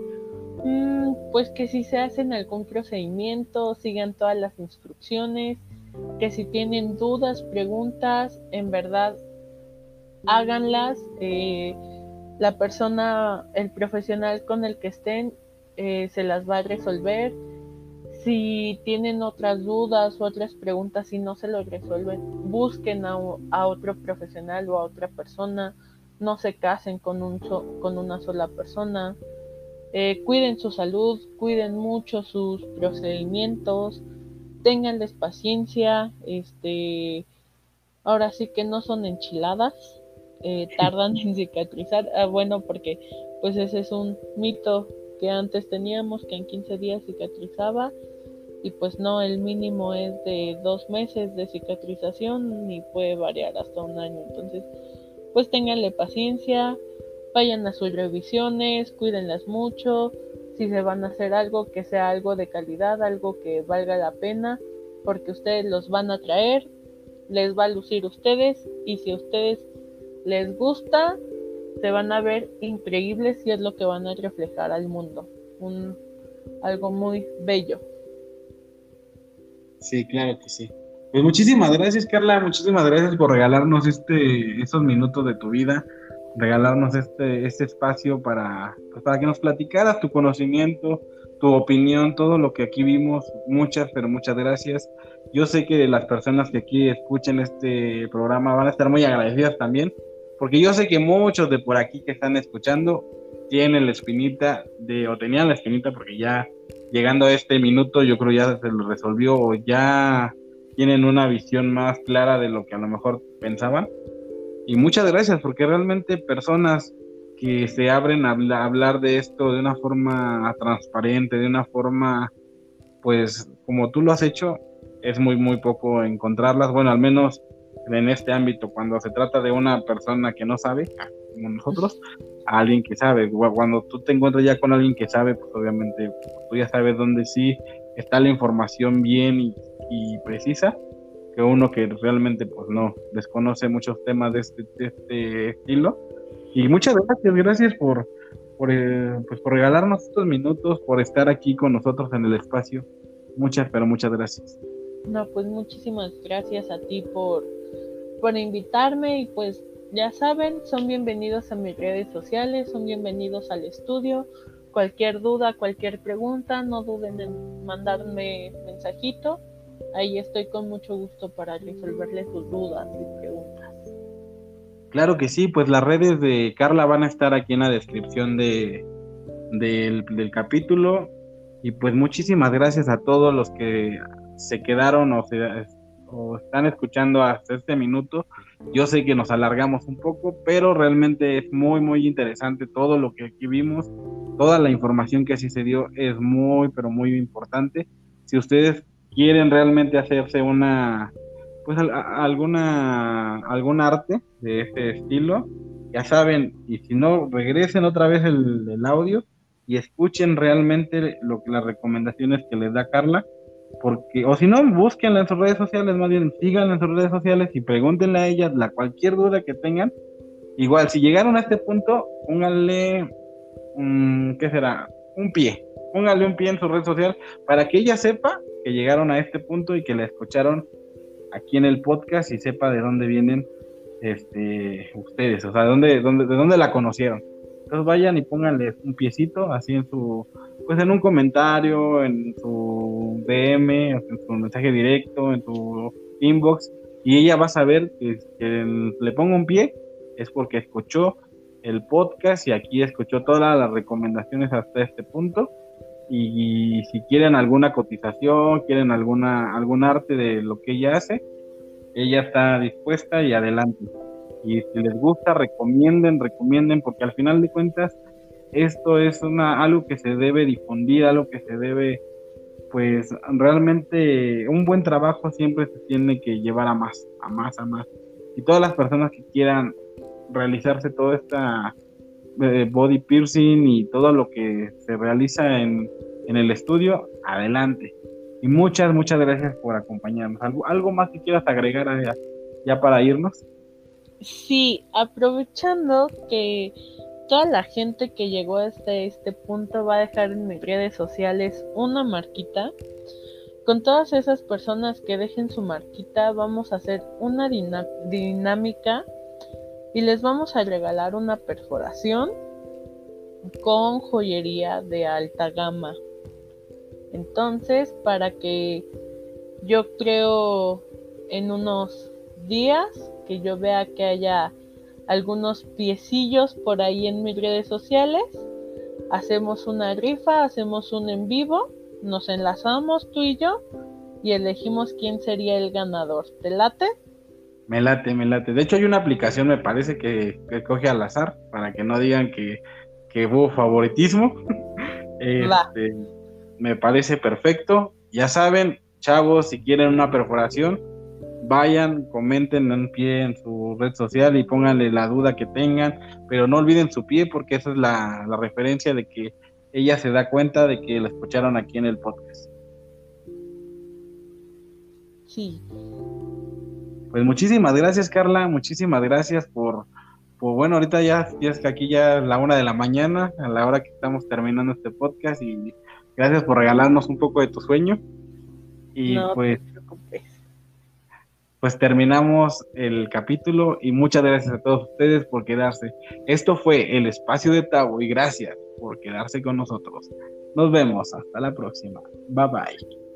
pues que si se hacen algún procedimiento, sigan todas las instrucciones, que si tienen dudas, preguntas, en verdad háganlas. Eh, la persona, el profesional con el que estén, eh, se las va a resolver. Si tienen otras dudas o otras preguntas y no se lo resuelven, busquen a, otro profesional o a otra persona. No se casen con, un con una sola persona. Eh, cuiden su salud, cuiden mucho sus procedimientos, tenganles paciencia, este, ahora sí que no son enchiladas, eh, tardan en cicatrizar, ah, bueno, porque pues ese es un mito que antes teníamos, que en 15 días cicatrizaba, y pues no, el mínimo es de dos meses de cicatrización y puede variar hasta un año, entonces pues tenganle paciencia, vayan a sus revisiones, cuídenlas mucho, si se van a hacer algo, que sea algo de calidad, algo que valga la pena, porque ustedes los van a traer, les va a lucir ustedes y si a ustedes les gusta, se van a ver increíbles y es lo que van a reflejar al mundo. Un, algo muy bello. Sí, claro que sí. Pues muchísimas gracias, Carla. Muchísimas gracias por regalarnos este, estos minutos de tu vida regalarnos este, este espacio para, pues, para que nos platicaras tu conocimiento, tu opinión, todo lo que aquí vimos. Muchas, pero muchas gracias. Yo sé que las personas que aquí escuchen este programa van a estar muy agradecidas también, porque yo sé que muchos de por aquí que están escuchando tienen la espinita de, o tenían la espinita, porque ya llegando a este minuto yo creo ya se lo resolvió o ya tienen una visión más clara de lo que a lo mejor pensaban y muchas gracias, porque realmente personas que se abren a hablar de esto de una forma transparente, de una forma, pues como tú lo has hecho, es muy, muy poco encontrarlas. Bueno, al menos en este ámbito, cuando se trata de una persona que no sabe, como nosotros, a alguien que sabe. Cuando tú te encuentras ya con alguien que sabe, pues obviamente tú ya sabes dónde sí está la información bien y precisa uno que realmente pues no desconoce muchos temas de este, este estilo. Y muchas gracias, gracias por, por, eh, pues por regalarnos estos minutos, por estar aquí con nosotros en el espacio. Muchas, pero muchas gracias. No, pues muchísimas gracias a ti por, por invitarme y pues ya saben, son bienvenidos a mis redes sociales, son bienvenidos al estudio. Cualquier duda, cualquier pregunta, no duden en mandarme mensajito ahí estoy con mucho gusto para resolverle sus dudas y preguntas. Claro que sí, pues las redes de Carla van a estar aquí en la descripción de, del, capítulo. Y pues muchísimas gracias a todos los que se quedaron o, o están escuchando hasta este minuto. Yo sé que nos alargamos un poco, pero realmente es muy, muy interesante todo lo que aquí vimos. Toda la información que así se dio es muy, pero muy importante. Si ustedes quieren realmente hacerse una, pues alguna, algún arte de este estilo, ya saben, y si no, regresen otra vez el, audio y escuchen realmente lo que las recomendaciones que les da Carla, porque, o si no, búsquenla en sus redes sociales, más bien síganla en sus redes sociales y pregúntenle a ella la cualquier duda que tengan, igual, si llegaron a este punto, pónganle, ¿qué será? Un pie. Pónganle un pie en su red social para que ella sepa que llegaron a este punto y que la escucharon aquí en el podcast y sepa de dónde vienen este, ustedes, o sea, de dónde, dónde, de dónde la conocieron. Entonces vayan y pónganle un piecito así en su, pues en un comentario, en su DM, en su mensaje directo, en su inbox, y ella va a saber que, le pongo un pie es porque escuchó el podcast y aquí escuchó todas las recomendaciones hasta este punto. Y, si quieren alguna cotización, quieren alguna algún arte de lo que ella hace, ella está dispuesta y adelante. Y si les gusta, recomienden, recomienden, porque al final de cuentas esto es una algo que se debe difundir, algo que se debe pues realmente un buen trabajo siempre se tiene que llevar a más, a más, a más. Y todas las personas que quieran realizarse toda esta eh, body piercing y todo lo que se realiza en, el estudio, adelante. Y muchas, muchas gracias por acompañarnos. ¿Algo, algo más que quieras agregar ya, ya para irnos? Sí, aprovechando que toda la gente que llegó hasta este punto va a dejar en mis redes sociales una marquita. Con todas esas personas que dejen su marquita, vamos a hacer una dinámica y les vamos a regalar una perforación con joyería de alta gama. Entonces, para que yo creo en unos días que yo vea que haya algunos piecillos por ahí en mis redes sociales. Hacemos una rifa, hacemos un en vivo, nos enlazamos tú y yo y elegimos quién sería el ganador. ¿Te late? Me late, me late. De hecho hay una aplicación, me parece, que, coge al azar para que no digan que, que hubo favoritismo. este, me parece perfecto. Ya saben, chavos, si quieren una perforación, vayan, comenten en pie en su red social y pónganle la duda que tengan, pero no olviden su pie porque esa es la, referencia de que ella se da cuenta de que la escucharon aquí en el podcast. Sí. Pues muchísimas gracias, Carla, muchísimas gracias por, por bueno, ahorita ya, ya es que aquí ya es la una de la mañana, a la hora que estamos terminando este podcast y gracias por regalarnos un poco de tu sueño. Y pues pues terminamos el capítulo y muchas gracias a todos ustedes por quedarse. Esto fue el espacio de Tavo y gracias por quedarse con nosotros. Nos vemos, hasta la próxima. Bye bye.